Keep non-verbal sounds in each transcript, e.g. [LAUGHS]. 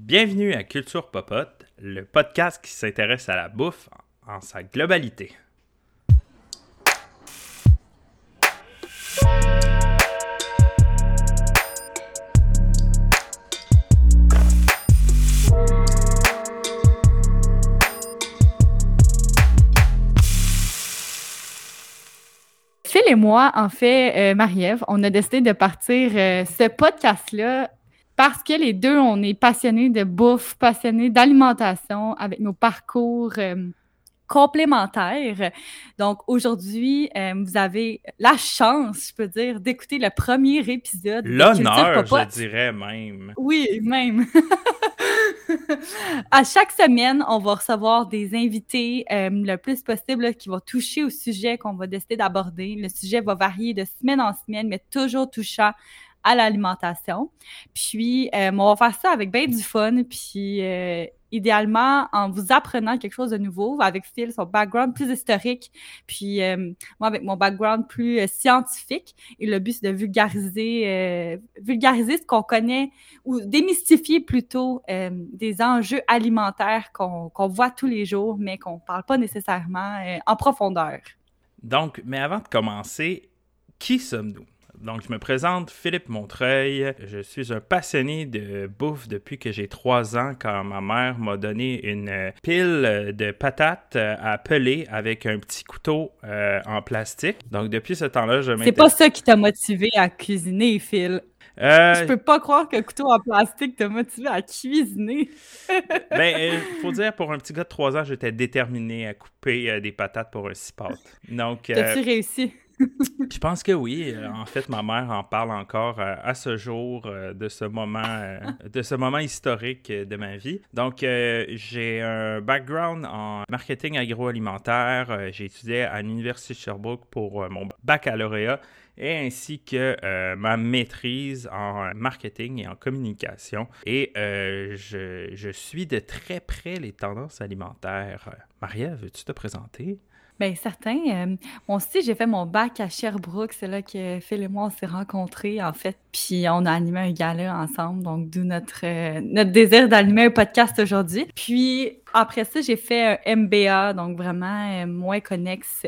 Bienvenue à Culture Popote, le podcast qui s'intéresse à la bouffe en sa globalité. Phil et moi, en fait, euh, Marie-Ève, on a décidé de partir euh, ce podcast-là parce que les deux, on est passionnés de bouffe, passionnés d'alimentation avec nos parcours euh, complémentaires. Donc aujourd'hui, euh, vous avez la chance, je peux dire, d'écouter le premier épisode. L'honneur, je dirais même. Oui, même. [LAUGHS] à chaque semaine, on va recevoir des invités euh, le plus possible là, qui vont toucher au sujet qu'on va décider d'aborder. Le sujet va varier de semaine en semaine, mais toujours touchant à l'alimentation. Puis, euh, on va faire ça avec bien du fun, puis euh, idéalement en vous apprenant quelque chose de nouveau, avec Phil, son background plus historique, puis euh, moi avec mon background plus scientifique. Et le but, c'est de vulgariser, vulgariser ce qu'on connaît ou démystifier plutôt des enjeux alimentaires qu'on voit tous les jours, mais qu'on ne parle pas nécessairement en profondeur. Donc, mais avant de commencer, qui sommes-nous? Donc, je me présente Philippe Montreuil. Je suis un passionné de bouffe depuis que j'ai trois ans, quand ma mère m'a donné une euh, pile de patates euh, à peler avec un petit couteau euh, en plastique. Donc, depuis ce temps-là, je C'est pas ça qui t'a motivé à cuisiner, Phil. Euh, Je peux pas croire qu'un couteau en plastique t'a motivé à cuisiner. [LAUGHS] Ben, euh, faut dire, pour un petit gars de 3 ans, j'étais déterminé à couper euh, des patates pour un six-pâtes. Donc, euh, T'as-tu réussi? Je pense que oui. Euh, En fait, ma mère en parle encore euh, à ce jour euh, de ce moment, de ce moment historique de ma vie. Donc, j'ai un background en marketing agroalimentaire. J'ai étudié à l'Université de Sherbrooke pour mon baccalauréat et ainsi que ma maîtrise en marketing et en communication. Et je, je suis de très près les tendances alimentaires. Maria, veux-tu te présenter? Bien, certain. Euh, aussi, j'ai fait mon bac à Sherbrooke. C'est là que Phil et moi, on s'est rencontrés, en fait. Puis on a animé un gala ensemble, donc d'où notre, euh, notre désir d'animer un podcast aujourd'hui. Puis après ça, j'ai fait un MBA, donc vraiment euh, moins connexe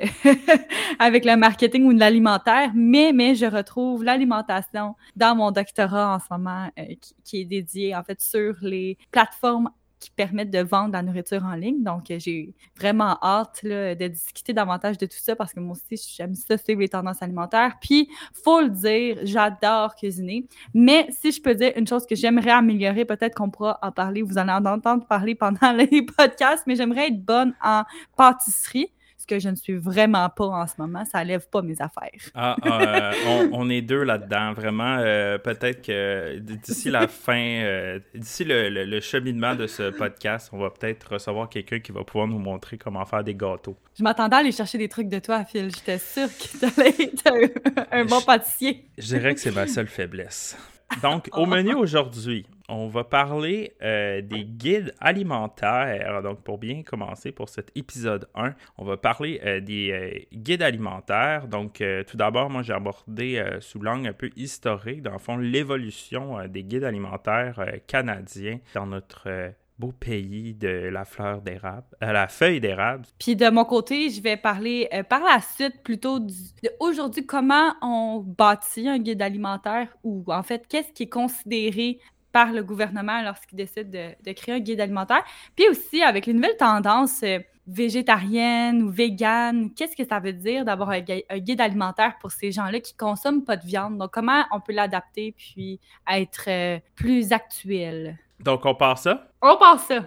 [LAUGHS] avec le marketing ou l'alimentaire, mais, mais je retrouve l'alimentation dans mon doctorat en ce moment, euh, qui, qui est dédié, en fait, sur les plateformes qui permettent de vendre la nourriture en ligne. Donc, euh, j'ai vraiment hâte là, de discuter davantage de tout ça parce que moi aussi, j'aime ça suivre les tendances alimentaires. Puis, faut le dire, j'adore cuisiner. Mais si je peux dire une chose que j'aimerais améliorer, peut-être qu'on pourra en parler, vous en entendre parler pendant [LAUGHS] les podcasts, mais j'aimerais être bonne en pâtisserie, que je ne suis vraiment pas en ce moment. Ça lève pas mes affaires. Ah, euh, on, on est deux là-dedans, vraiment. euh, Peut-être que d'ici la fin, euh, d'ici le, le- le cheminement de ce podcast, on va peut-être recevoir quelqu'un qui va pouvoir nous montrer comment faire des gâteaux. Je m'attendais à aller chercher des trucs de toi, Phil. J'étais sûre que tu allais être un, un bon pâtissier. Je dirais que c'est ma seule faiblesse. Donc, au menu [LAUGHS] aujourd'hui, on va parler euh, des guides alimentaires. Donc, pour bien commencer pour cet épisode 1, on va parler euh, des euh, guides alimentaires. Donc, tout d'abord, moi, j'ai abordé sous l'angle un peu historique, dans le fond, l'évolution des guides alimentaires canadiens dans notre beau pays de la fleur d'érable, la feuille d'érable. Puis de mon côté, je vais parler par la suite plutôt du- de aujourd'hui comment on bâtit un guide alimentaire ou en fait qu'est-ce qui est considéré par le gouvernement lorsqu'il décide de, de créer un guide alimentaire. Puis aussi avec les nouvelles tendances euh, végétariennes ou véganes, qu'est-ce que ça veut dire d'avoir un, gui- un guide alimentaire pour ces gens-là qui consomment pas de viande? Donc comment on peut l'adapter puis être euh, plus actuel? Donc, on part ça? On passe ça.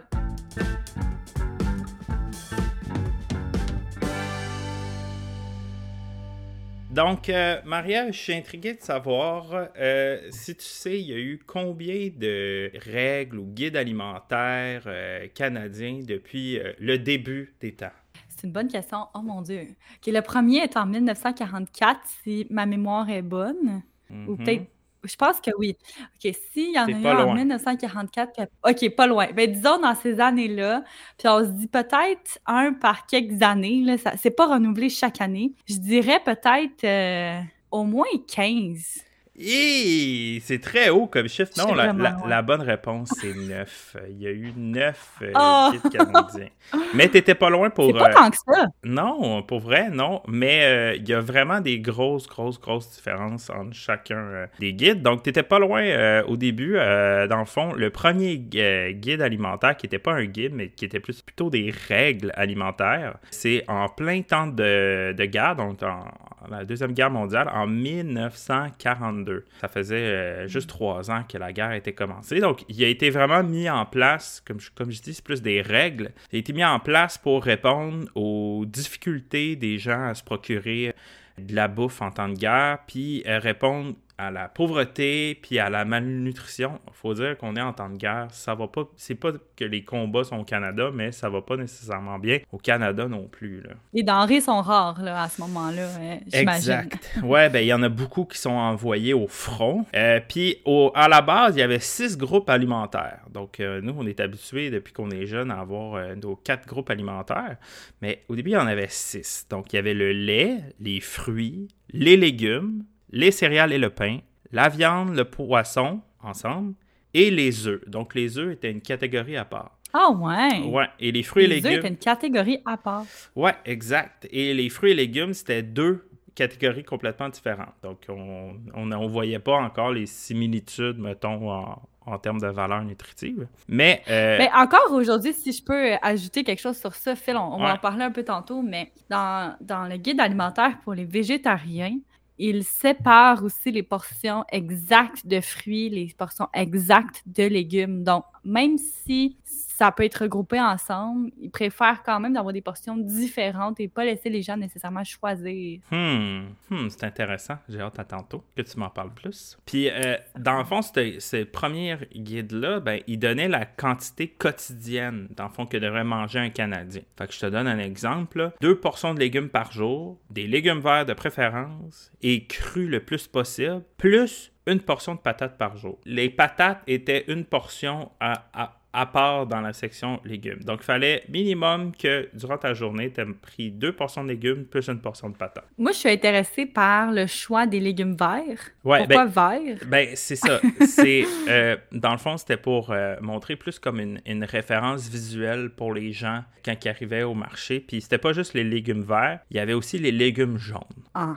Donc, euh, Maria, je suis intrigué de savoir euh, si tu sais, il y a eu combien de règles ou guides alimentaires euh, canadiens depuis le début des temps? C'est une bonne question. Oh mon Dieu. Le premier est en 1944, si ma mémoire est bonne. Ou Mhm. peut-être. Je pense que oui. OK, s'il y en a eu en loin. 1944, puis- OK, pas loin. Ben, disons dans ces années-là, puis on se dit peut-être un par quelques années, là, ça, c'est pas renouvelé chaque année. Je dirais peut-être euh, au moins 15. Et c'est très haut comme chiffre. Non, la, la- bonne réponse, c'est 9. Il y a eu 9 Oh! guides canadiens. Mais t'étais pas loin pour... C'est pas euh, tant que ça. Non, pour vrai, non. Mais euh, il y a vraiment des grosses, grosses, grosses différences entre chacun euh, des guides. Donc, tu n'étais pas loin euh, au début. euh, dans le fond, le premier gu- euh, guide alimentaire, qui n'était pas un guide, mais qui était plus plutôt des règles alimentaires, c'est en plein temps de, de guerre, donc en, la Deuxième Guerre mondiale, en 1942. Ça faisait euh, juste trois ans que la guerre était commencée. Donc, il a été vraiment mis en place, comme je, comme je dis, c'est plus des règles. Il a été mis en place pour répondre aux difficultés des gens à se procurer de la bouffe en temps de guerre, puis euh, répondre à la pauvreté puis à la malnutrition. Il faut dire qu'on est en temps de guerre. Ça va pas. C'est pas que les combats sont au Canada, mais ça va pas nécessairement bien au Canada non plus. Là. Les denrées sont rares là, à ce moment-là, hein, j'imagine. Exact. Ouais, ben il y en a beaucoup qui sont envoyés au front. Euh, Puis à la base, il y avait six groupes alimentaires. Donc euh, nous, on est habitués depuis qu'on est jeune à avoir euh, nos quatre groupes alimentaires. Mais au début, il y en avait six. Donc il y avait le lait, les fruits, les légumes, les céréales et le pain, la viande, le poisson ensemble et les œufs. Donc les œufs étaient une catégorie à part. Ah ouais. Ouais, et les fruits et Les légumes. œufs étaient une catégorie à part. Ouais, exact. Et les fruits et légumes, c'était deux catégories complètement différentes. Donc, on on, on voyait pas encore les similitudes, mettons, en, en termes de valeur nutritive. Mais, euh, Mais encore aujourd'hui, si je peux ajouter quelque chose sur ça, Phil, on, on Ouais. va en parler un peu tantôt, mais dans, dans le guide alimentaire pour les végétariens, il sépare aussi les portions exactes de fruits, les portions exactes de légumes. Donc, même si ça peut être regroupé ensemble, il préfère quand même d'avoir des portions différentes et pas laisser les gens nécessairement choisir. Hmm, hmm, c'est intéressant. J'ai hâte à tantôt que tu m'en parles plus. Puis, euh, dans le fond, ce ce premier guide-là, ben, il donnait la quantité quotidienne, dans le fond, que devrait manger un Canadien. Fait que je te donne un exemple. Deux portions de légumes par jour, des légumes verts de préférence, et crus le plus possible, plus une portion de patates par jour. Les patates étaient une portion à- à part dans la section légumes. Donc, il fallait minimum que durant ta journée, tu aies pris deux portions de légumes plus une portion de patates. Moi, je suis intéressée par le choix des légumes verts. Ouais, Pourquoi verts? Ben, c'est ça. [LAUGHS] C'est, euh, dans le fond, c'était pour euh, montrer plus comme une, une référence visuelle pour les gens quand ils arrivaient au marché. Puis c'était pas juste les légumes verts, il y avait aussi les légumes jaunes. Ah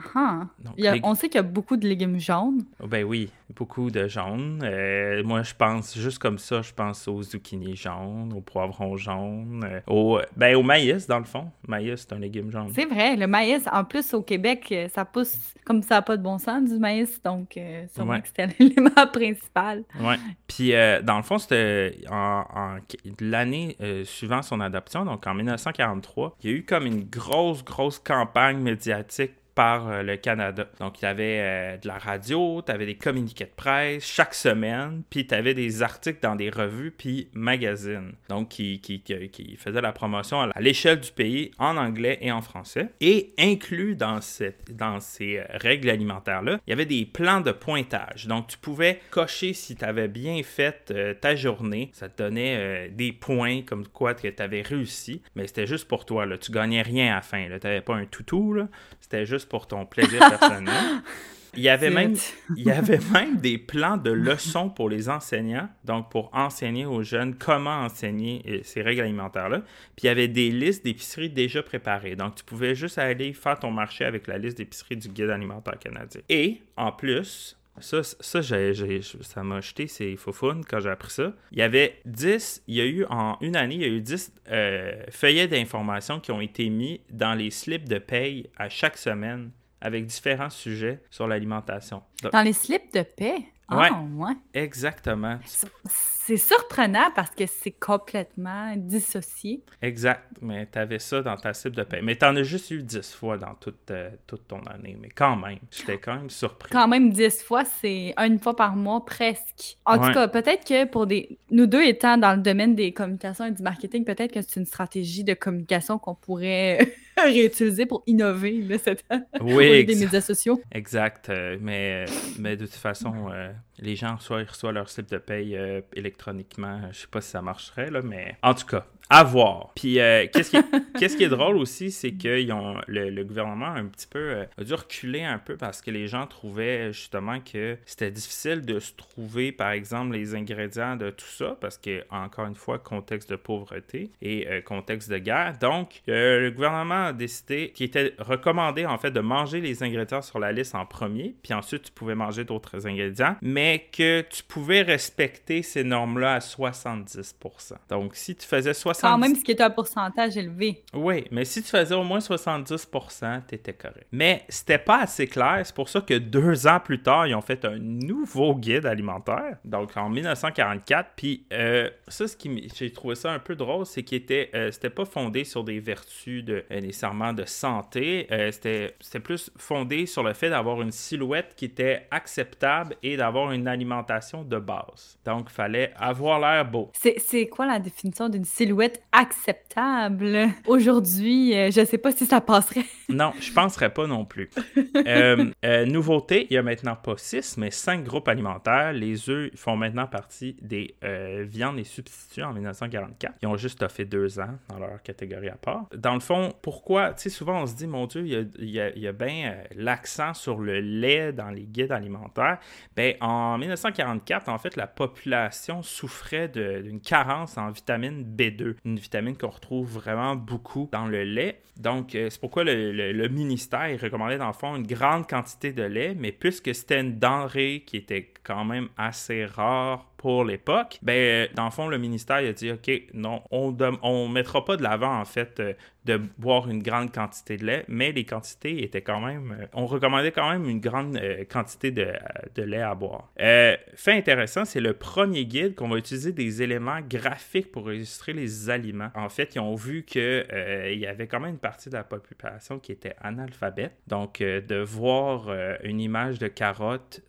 les- On sait qu'il y a beaucoup de légumes jaunes. Ben oui, beaucoup de jaunes. Euh, moi, je pense, juste comme ça, je pense aux zucchini jaunes, aux poivrons jaunes, euh, au, ben, au maïs, dans le fond. Maïs, c'est un légume jaune. C'est vrai, le maïs, en plus au Québec, euh, ça pousse comme ça n'a pas de bon sens du maïs, donc euh, Ouais. c'était [LAUGHS] l'élément principal. Puis, euh, dans le fond, c'était en, en- l'année suivant son adoption, donc en 1943, il y a eu comme une grosse, grosse campagne médiatique par euh, le Canada. Donc, il y avait euh, de la radio, tu avais des communiqués de presse chaque semaine, puis tu avais des articles dans des revues puis magazines. Donc, qui, qui, qui, faisaient la promotion à l'échelle du pays en anglais et en français. Et inclus dans, cette, dans ces euh, règles alimentaires-là, il y avait des plans de pointage. Donc, tu pouvais cocher si tu avais bien fait ta journée. Ça te donnait des points comme quoi tu avais réussi. Mais c'était juste pour toi. Là. Tu gagnais rien à la fin. Tu n'avais pas un toutou. C'était juste pour ton plaisir personnel. [LAUGHS] Il y avait même il y avait même des plans de leçons pour les enseignants, donc pour enseigner aux jeunes comment enseigner euh, ces règles alimentaires-là. Puis il y avait des listes d'épiceries déjà préparées. Donc tu pouvais juste aller faire ton marché avec la liste d'épiceries du guide alimentaire canadien. Et en plus, ça, ça ça m'a jeté ses faufounes quand j'ai appris ça. Il y avait 10, il y a eu en une année, il y a eu 10 euh, feuillets d'informations qui ont été mis dans les slips de paye à chaque semaine avec différents sujets sur l'alimentation. Dans les slips de Ah, Ouais. Exactement. C'est surprenant parce que c'est complètement dissocié. Exact. Mais tu avais ça dans ta cible de paie. Mais tu en as juste eu 10 fois dans toute, euh, toute ton année. Mais quand même, j'étais quand même surpris. Quand même, dix fois, c'est une fois par mois presque. En Ouais. tout cas, peut-être que pour des. Nous deux étant dans le domaine des communications et du marketing, peut-être que c'est une stratégie de communication qu'on pourrait réutiliser pour innover là, cette... [LAUGHS] Oui, des médias sociaux. exact. Euh, mais, mais de toute façon, euh, les gens reçoivent, reçoivent leur slip de paye euh, électroniquement. Je sais pas si ça marcherait, là, mais en tout cas, À voir. Puis, euh, qu'est-ce, qui est, [LAUGHS] qu'est-ce qui est drôle aussi, c'est que le, le, gouvernement a un petit peu euh, a dû reculer un peu parce que les gens trouvaient justement que c'était difficile de se trouver, par exemple, les ingrédients de tout ça, parce que, encore une fois, contexte de pauvreté et euh, contexte de guerre. Donc, le gouvernement a décidé qu'il était recommandé, en fait, de manger les ingrédients sur la liste en premier, puis ensuite, tu pouvais manger d'autres ingrédients, mais que tu pouvais respecter ces normes-là à 70% Donc, si tu faisais 70 quand même, ce qui est un pourcentage élevé. Oui, mais si tu faisais au moins 70 tu étais correct. Mais c'était pas assez clair. C'est pour ça que deux ans plus tard, ils ont fait un nouveau guide alimentaire. Donc, en 1944. Puis, euh, ça, ce qui j'ai trouvé ça un peu drôle, c'est qu'il était, euh, c'était pas fondé sur des vertus de, euh, nécessairement de santé. c'était, c'était plus fondé sur le fait d'avoir une silhouette qui était acceptable et d'avoir une alimentation de base. Donc, il fallait avoir l'air beau. C'est, c'est quoi la définition d'une silhouette? Acceptable. Aujourd'hui, euh, je ne sais pas si ça passerait. [LAUGHS] non, je penserais pas non plus. Euh, euh, nouveauté, il y a maintenant pas six, mais cinq groupes alimentaires. Les œufs font maintenant partie des viandes et substituts en 1944. Ils ont juste fait deux ans dans leur catégorie à part. Dans le fond, pourquoi, tu sais, souvent on se dit, mon Dieu, il y a, il y a, bien l'accent sur le lait dans les guides alimentaires. Ben, en 1944, en fait, la population souffrait d'une carence en vitamine B2 une vitamine qu'on retrouve vraiment beaucoup dans le lait. Donc, euh, c'est pourquoi le, ministère recommandait dans le fond une grande quantité de lait, mais puisque c'était une denrée qui était quand même assez rare pour l'époque, ben, dans le fond, le ministère a dit, OK, non, on ne mettra pas de l'avant, en fait, euh, de boire une grande quantité de lait, mais les quantités étaient quand même, euh, on recommandait quand même une grande euh, quantité de, lait à boire. fait intéressant, c'est le premier guide qu'on va utiliser des éléments graphiques pour illustrer les aliments. En fait, ils ont vu qu'il il y avait quand même une partie de la population qui était analphabète, donc de voir une image de carotte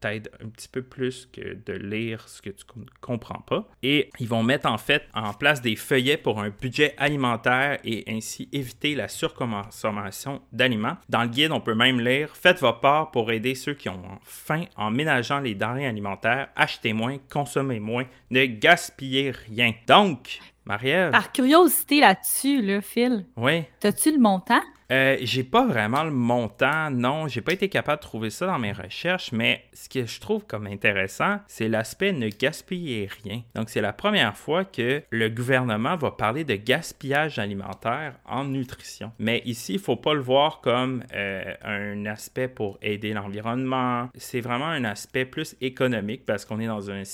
t'aide un petit peu plus que de lire ce que tu ne comprends pas. Et ils vont mettre en fait en place des feuillets pour un budget alimentaire et ainsi éviter la surconsommation d'aliments. Dans le guide, on peut même lire Faites vos parts pour aider ceux qui ont faim en ménageant les denrées alimentaires, achetez moins, consommez moins, ne gaspillez rien. Donc, Marie-Ève? Par curiosité là-dessus, le Phil. Oui. As-tu le montant? Euh, j'ai pas vraiment le montant, non, j'ai pas été capable de trouver ça dans mes recherches, mais ce que je trouve comme intéressant, c'est l'aspect ne gaspiller rien. Donc c'est la première fois que le gouvernement va parler de gaspillage alimentaire en nutrition. Mais ici, il faut pas le voir comme euh, un aspect pour aider l'environnement. C'est vraiment un aspect plus économique parce qu'on est dans, euh,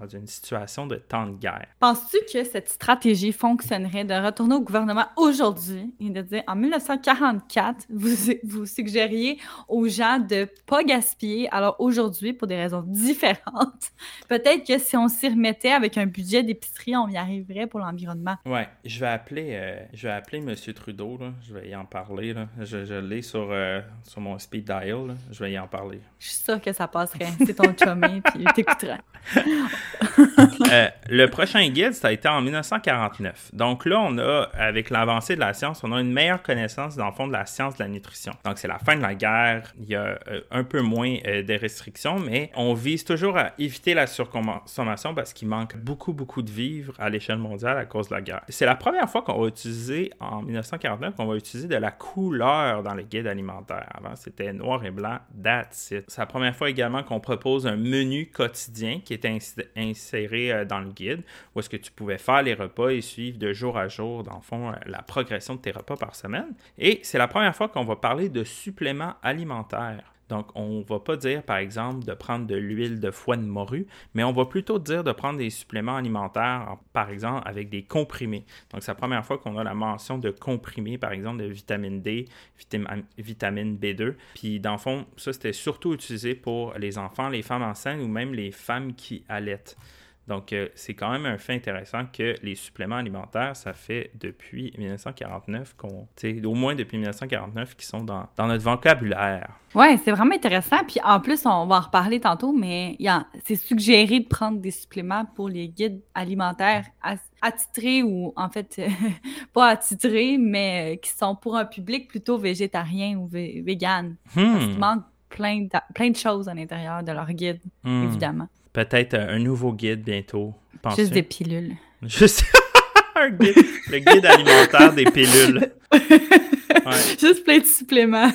dans une situation de temps de guerre. Penses-tu que cette stratégie fonctionnerait de retourner au gouvernement aujourd'hui et de dire en 1900 1944, vous, [LAUGHS] vous suggériez aux gens de ne pas gaspiller. Alors aujourd'hui, pour des raisons différentes, [LAUGHS] peut-être que si on s'y remettait avec un budget d'épicerie, on y arriverait pour l'environnement. Ouais, je vais appeler, euh, je vais appeler M. Trudeau. Je vais y en parler. Je, l'ai sur, euh, sur mon speed dial. Je vais y en parler. Je suis sûre que ça passerait. C'est ton chumé, [LAUGHS] puis il t'écouterait. Euh, le prochain guide, ça a été en 1949. Donc là, on a, avec l'avancée de la science, on a une meilleure connaissance dans le fond de la science de la nutrition. Donc c'est la fin de la guerre, il y a euh, un peu moins euh, de restrictions, mais on vise toujours à éviter la surconsommation parce qu'il manque beaucoup, beaucoup de vivres à l'échelle mondiale à cause de la guerre. C'est la première fois qu'on va utiliser, en 1949, qu'on va utiliser de la couleur dans les guides alimentaires. Avant, c'était noir et blanc, that's it. C'est la première fois également qu'on propose un menu quotidien qui est inséré euh, dans le guide, où est-ce que tu pouvais faire les repas et suivre de jour à jour, dans le fond, la progression de tes repas par semaine. Et c'est la première fois qu'on va parler de suppléments alimentaires. Donc, on ne va pas dire, par exemple, de prendre de l'huile de foie de morue, mais on va plutôt dire de prendre des suppléments alimentaires, par exemple, avec des comprimés. Donc, c'est la première fois qu'on a la mention de comprimés, par exemple, de vitamine D, vitamine B2. Puis, dans le fond, ça, c'était surtout utilisé pour les enfants, les femmes enceintes ou même les femmes qui allaitent. Donc, euh, c'est quand même un fait intéressant que les suppléments alimentaires, ça fait depuis 1949, qu'on, au moins depuis 1949, qui sont dans, notre vocabulaire. Oui, c'est vraiment intéressant. Puis en plus, on va en reparler tantôt, mais c'est suggéré de prendre des suppléments pour les guides alimentaires attitrés ou en fait, [LAUGHS] pas attitrés, mais euh, qui sont pour un public plutôt végétarien ou vegan. Hmm. Parce plein de, plein de choses à l'intérieur de leur guide, évidemment. Peut-être un nouveau guide bientôt. Juste des pilules. Juste [LAUGHS] un guide, le guide alimentaire des pilules. Juste plein de suppléments.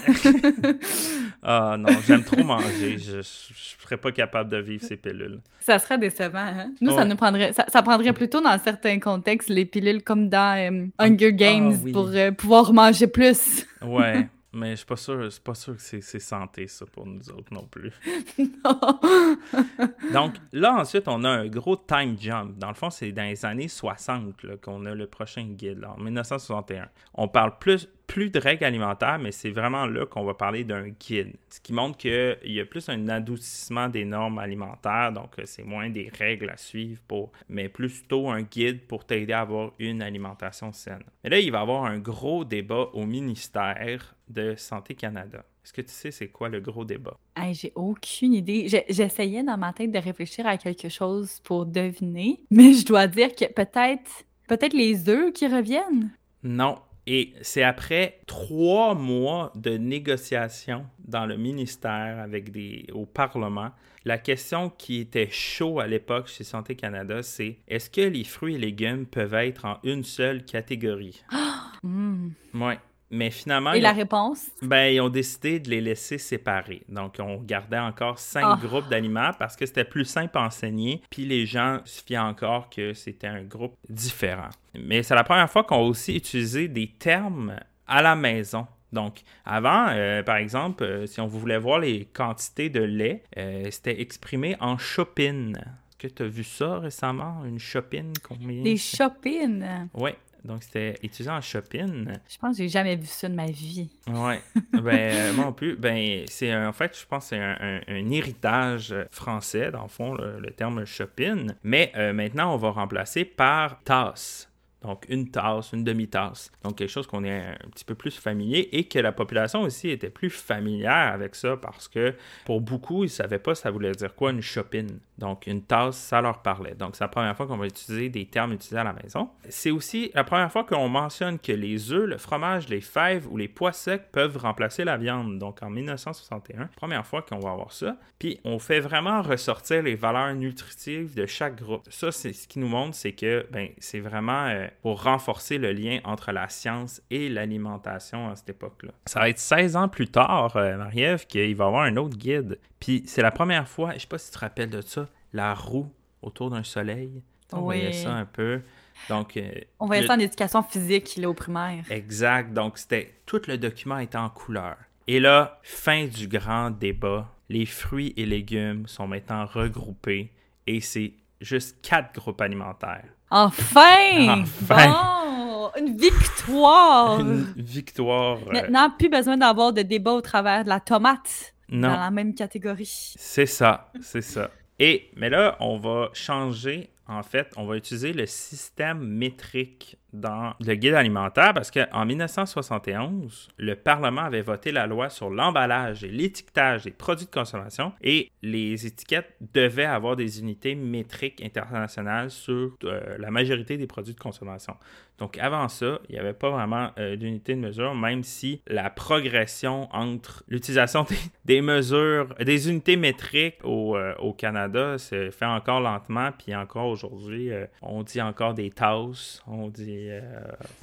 [LAUGHS] ah non, j'aime trop manger. Je, ne serais pas capable de vivre ces pilules. Ça serait décevant, hein? Nous, ça nous prendrait, ça, prendrait plutôt dans certains contextes les pilules comme dans euh, Hunger ah Games pour euh, pouvoir manger plus. ouais. Mais je suis pas sûr, pas sûr que c'est santé, ça, pour nous autres non plus. [LAUGHS] Donc, là, ensuite, on a un gros time jump. Dans le fond, c'est dans les années 60 qu'on a le prochain guide, en 1961. On parle plus, plus de règles alimentaires, mais c'est vraiment là qu'on va parler d'un guide. Ce qui montre qu'il y a plus un adoucissement des normes alimentaires, donc euh, c'est moins des règles à suivre, pour, mais plutôt un guide pour t'aider à avoir une alimentation saine. Et là, il va y avoir un gros débat au ministère de Santé Canada. Est-ce que tu sais c'est quoi le gros débat? j'ai aucune idée. J'essayais dans ma tête de réfléchir à quelque chose pour deviner, [LAUGHS] mais je dois dire que peut-être peut-être les œufs qui reviennent? Non, et c'est après trois mois de négociations dans le ministère avec des au Parlement. La question qui était chaud à l'époque chez Santé Canada, c'est est-ce que les fruits et légumes peuvent être en une seule catégorie? [GASPS] mmh. Oui. Mais finalement. Et la réponse? Ben, ils ont décidé de les laisser séparer. Donc, on gardait encore cinq ah. groupes d'aliments parce que c'était plus simple à enseigner. Puis les gens se fiaient encore que c'était un groupe différent. Mais c'est la première fois qu'on a aussi utilisé des termes à la maison. Donc, avant, euh, par exemple, euh, si on voulait voir les quantités de lait, euh, c'était exprimé en chopines. Est-ce que tu as vu ça récemment, une chopine? Combien? Des chopines? Oui, donc, c'était utilisé en shopping. Je pense que j'ai jamais vu ça de ma vie. Oui. [LAUGHS] ben, euh, moi non plus. Ben, c'est en fait, je pense que c'est un, héritage français, dans le fond, le, terme shopping. Mais euh, maintenant, on va remplacer par tasse. Donc, une tasse, une demi-tasse. Donc, quelque chose qu'on est un petit peu plus familier et que la population aussi était plus familière avec ça parce que pour beaucoup, ils ne savaient pas ça voulait dire quoi une chopine. Donc, une tasse, ça leur parlait. Donc, c'est la première fois qu'on va utiliser des termes utilisés à la maison. C'est aussi la première fois qu'on mentionne que les œufs, le fromage, les fèves ou les pois secs peuvent remplacer la viande. Donc, en 1961, première fois qu'on va avoir ça. Puis, on fait vraiment ressortir les valeurs nutritives de chaque groupe. Ça, c'est ce qui nous montre, c'est que ben, c'est vraiment... Euh, pour renforcer le lien entre la science et l'alimentation à cette époque-là. Ça va être 16 ans plus tard, euh, Marie-Ève, qu'il va y avoir un autre guide. Puis c'est la première fois, je sais pas si tu te rappelles de ça, la roue autour d'un soleil. On voyait ça un peu. Donc, euh, on voyait ça en éducation physique là, au primaire. Exact. Donc, c'était tout le document était en couleur. Et là, fin du grand débat. Les fruits et légumes sont maintenant regroupés et c'est juste quatre groupes alimentaires. Enfin! Bon! Une victoire! Une victoire. Euh, Maintenant, plus besoin d'avoir de débat au travers de la tomate dans la même catégorie. C'est ça, c'est ça. Mais là, on va changer. En fait, on va utiliser le système métrique dans le guide alimentaire parce qu'en 1971, le Parlement avait voté la loi sur l'emballage et l'étiquetage des produits de consommation et les étiquettes devaient avoir des unités métriques internationales sur euh, la majorité des produits de consommation. Donc avant ça, il n'y avait pas vraiment euh, d'unité de mesure, même si la progression entre l'utilisation des, mesures, des unités métriques au, euh, au Canada se fait encore lentement, puis encore aujourd'hui, on dit encore des tasses, on dit euh,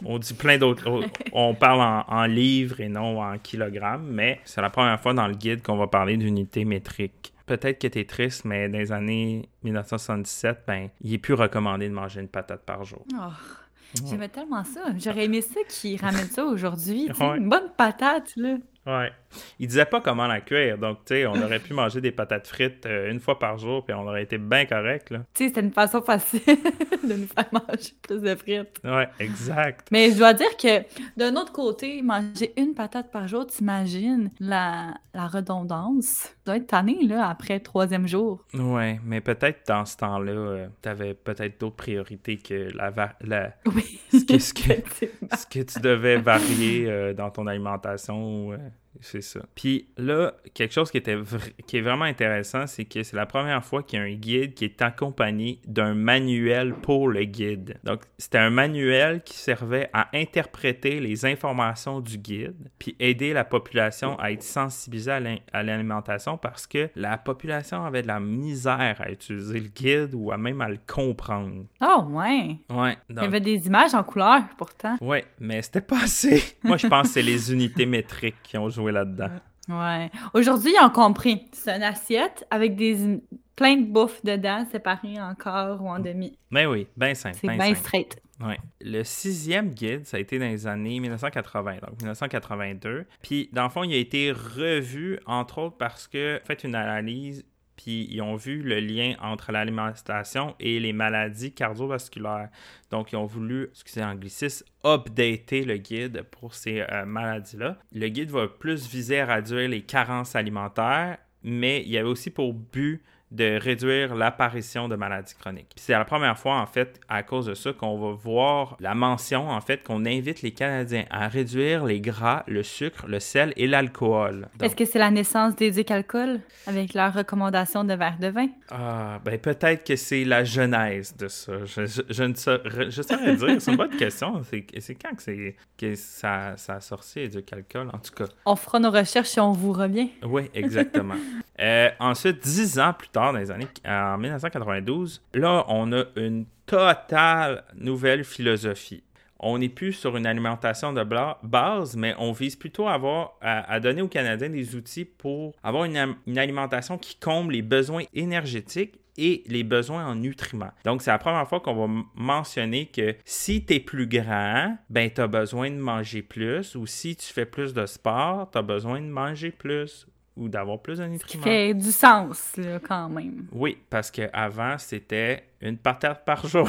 on dit plein d'autres. on parle en, livres et non en kilogrammes, mais c'est la première fois dans le guide qu'on va parler d'unité métrique. Peut-être que tu es triste, mais dans les années 1977, ben, il est plus recommandé de manger une patate par jour. Oh. J'aimais tellement ça. J'aurais aimé ça qu'ils ramènent ça aujourd'hui. Une bonne patate, là. Ouais. Il disait pas comment la cuire. Donc, tu sais, on aurait pu manger des patates frites euh, une fois par jour, puis on aurait été bien correct, là. Tu sais, c'était une façon facile [LAUGHS] de nous faire manger plus de frites. Ouais, exact. Mais je dois dire que, d'un autre côté, manger une patate par jour, t'imagines la, la redondance? Ça doit être tanné, là, après le troisième jour. Ouais, mais peut-être dans ce temps-là, euh, t'avais peut-être d'autres priorités que la... la... [LAUGHS] Oui, ce, que, ce, que, ce que tu devais varier euh, dans ton alimentation ou c'est ça. Puis là, quelque chose qui, était qui est vraiment intéressant, c'est que c'est la première fois qu'il y a un guide qui est accompagné d'un manuel pour le guide. Donc, c'était un manuel qui servait à interpréter les informations du guide, puis aider la population à être sensibilisée à l'alimentation parce que la population avait de la misère à utiliser le guide ou à même à le comprendre. Oh, ouais. Ouais. Il y avait des images en couleur, pourtant. Ouais, mais c'était pas assez. [LAUGHS] Moi, je pense que c'est les unités métriques qui ont joué là-dedans. Ouais. Aujourd'hui, ils ont compris. C'est une assiette avec des plein de bouffe dedans, séparées en quart ou en demi. Ben oui, bien simple. C'est bien straight. Ouais. Le sixième guide, ça a été dans les années 1980, donc 1982. Puis, dans le fond, il a été revu, entre autres, parce que, fait, une analyse puis ils ont vu le lien entre l'alimentation et les maladies cardiovasculaires. Donc, ils ont voulu, excusez l'anglicisme, updater le guide pour ces euh, maladies-là. Le guide va plus viser à réduire les carences alimentaires, mais il y avait aussi pour but de réduire l'apparition de maladies chroniques. C'est la première fois, en fait, à cause de ça, qu'on va voir la mention, en fait, qu'on invite les Canadiens à réduire les gras, le sucre, le sel et l'alcool. Est-ce que c'est la naissance des alcool avec leur recommandation de verre de vin? Ah, ben peut-être que c'est la genèse de ça. Je, ne saurais, je saurais dire, c'est une bonne question. C'est quand que, c'est, que ça, ça a sorti les alcool, en tout cas? On fera nos recherches et on vous revient. Oui, exactement. [LAUGHS] euh, ensuite, dix ans plus tard, dans les années en 1992, là, on a une totale nouvelle philosophie. On n'est plus sur une alimentation de base, mais on vise plutôt à, avoir, à, donner aux Canadiens des outils pour avoir une, alimentation qui comble les besoins énergétiques et les besoins en nutriments. Donc, c'est la première fois qu'on va mentionner que si tu es plus grand, ben, tu as besoin de manger plus, ou si tu fais plus de sport, tu as besoin de manger plus, ou d'avoir plus de nutriments. Ça fait du sens, là, quand même. Oui, parce qu'avant, c'était une patate par jour. [LAUGHS]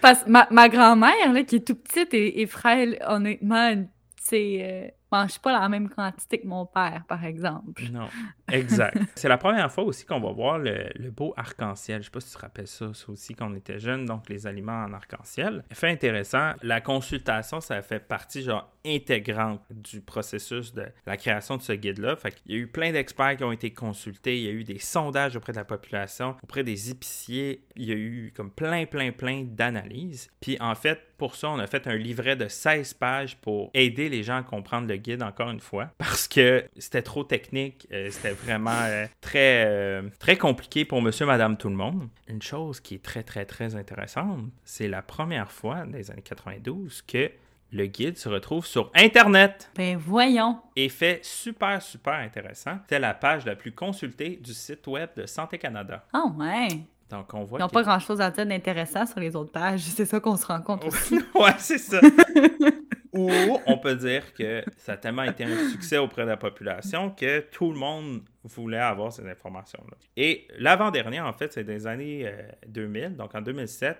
parce que ma, ma grand-mère, qui est tout petite et, et frêle, honnêtement, c'est... Mange pas la même quantité que mon père, par exemple. Non, [LAUGHS] exact. c'est la première fois aussi qu'on va voir le, beau arc-en-ciel. Je sais pas si tu te rappelles ça, ça aussi, quand on était jeune, donc les aliments en arc-en-ciel. Fait intéressant, la consultation, ça fait partie, genre, intégrante du processus de la création de ce guide-là. Fait qu'il y a eu plein d'experts qui ont été consultés, il y a eu des sondages auprès de la population, auprès des épiciers, il y a eu comme plein, plein, plein d'analyses. Puis en fait, pour ça, on a fait un livret de 16 pages pour aider les gens à comprendre le guide encore une fois parce que c'était trop technique, euh, c'était vraiment euh, très, euh, très compliqué pour monsieur, madame, tout le monde. Une chose qui est très, très, très intéressante, c'est la première fois, dans les années 92, que le guide se retrouve sur Internet. Ben voyons. Et fait super, super intéressant. C'est la page la plus consultée du site web de Santé Canada. Ah ouais. Donc, on voit. Ils n'ont pas grand-chose à dire d'intéressant sur les autres pages. [LAUGHS] C'est ça qu'on se rend compte [LAUGHS] aussi. ouais, c'est ça. [LAUGHS] Ou on peut dire que ça a tellement été un succès auprès de la population que tout le monde voulait avoir ces informations-là. Et l'avant-dernier, en fait, c'est des années 2000, euh, donc en 2007.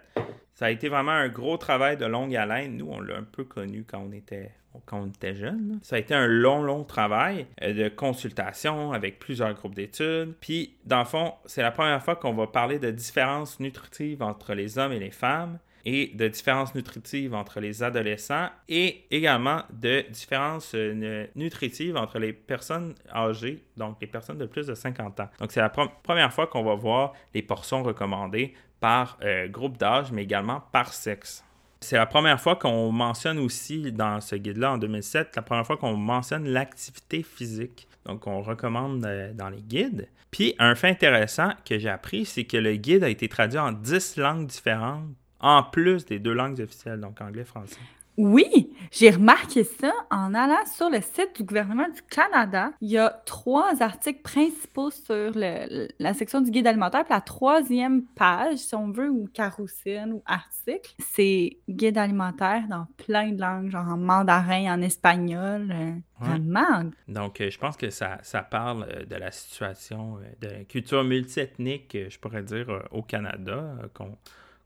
Ça a été vraiment un gros travail de longue haleine. Nous, on l'a un peu connu quand on était quand jeune. Ça a été un long, long travail euh, de consultation avec plusieurs groupes d'études. Puis, dans le fond, c'est la première fois qu'on va parler de différences nutritives entre les hommes et les femmes et de différences nutritives entre les adolescents et également de différences euh, nutritives entre les personnes âgées, donc les personnes de plus de 50 ans. Donc c'est la première fois qu'on va voir les portions recommandées par euh, groupe d'âge, mais également par sexe. C'est la première fois qu'on mentionne aussi dans ce guide-là en 2007, la première fois qu'on mentionne l'activité physique. Donc, on recommande euh, dans les guides. Puis, un fait intéressant que j'ai appris, c'est que le guide a été traduit en 10 langues différentes en plus des deux langues officielles, donc anglais, français. Oui, j'ai remarqué ça en allant sur le site du gouvernement du Canada. Il y a trois articles principaux sur la section du guide alimentaire. Puis la troisième page, si on veut, ou carrousel ou article, c'est guide alimentaire dans plein de langues, genre en mandarin, en espagnol. Euh, vraiment. Donc, euh, je pense que ça, ça parle euh, de la situation de la culture multiethnique, je pourrais dire, au Canada, qu'on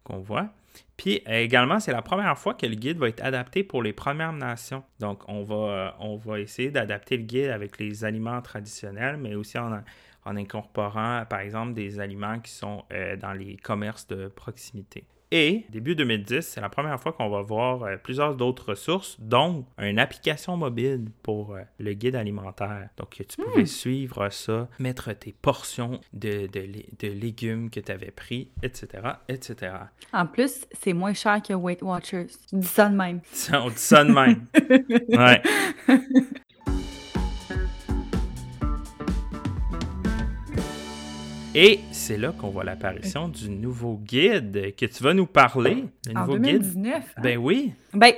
voit. Puis également, c'est la première fois que le guide va être adapté pour les Premières Nations. Donc, on va, va essayer d'adapter le guide avec les aliments traditionnels, mais aussi en, en incorporant, par exemple, des aliments qui sont euh, dans les commerces de proximité. Et début 2010, c'est la première fois qu'on va voir euh, plusieurs d'autres ressources, dont une application mobile pour euh, le guide alimentaire. Donc, tu pouvais Hmm. suivre ça, mettre tes portions de, de lé- de légumes que tu avais pris, etc., etc. En plus, c'est moins cher que Weight Watchers. Je dis ça de même. On dit ça de même. [LAUGHS] Ouais. Et c'est là qu'on voit l'apparition du nouveau guide que tu vas nous parler. Le En nouveau guide. 2019. hein? Ben oui. Ben,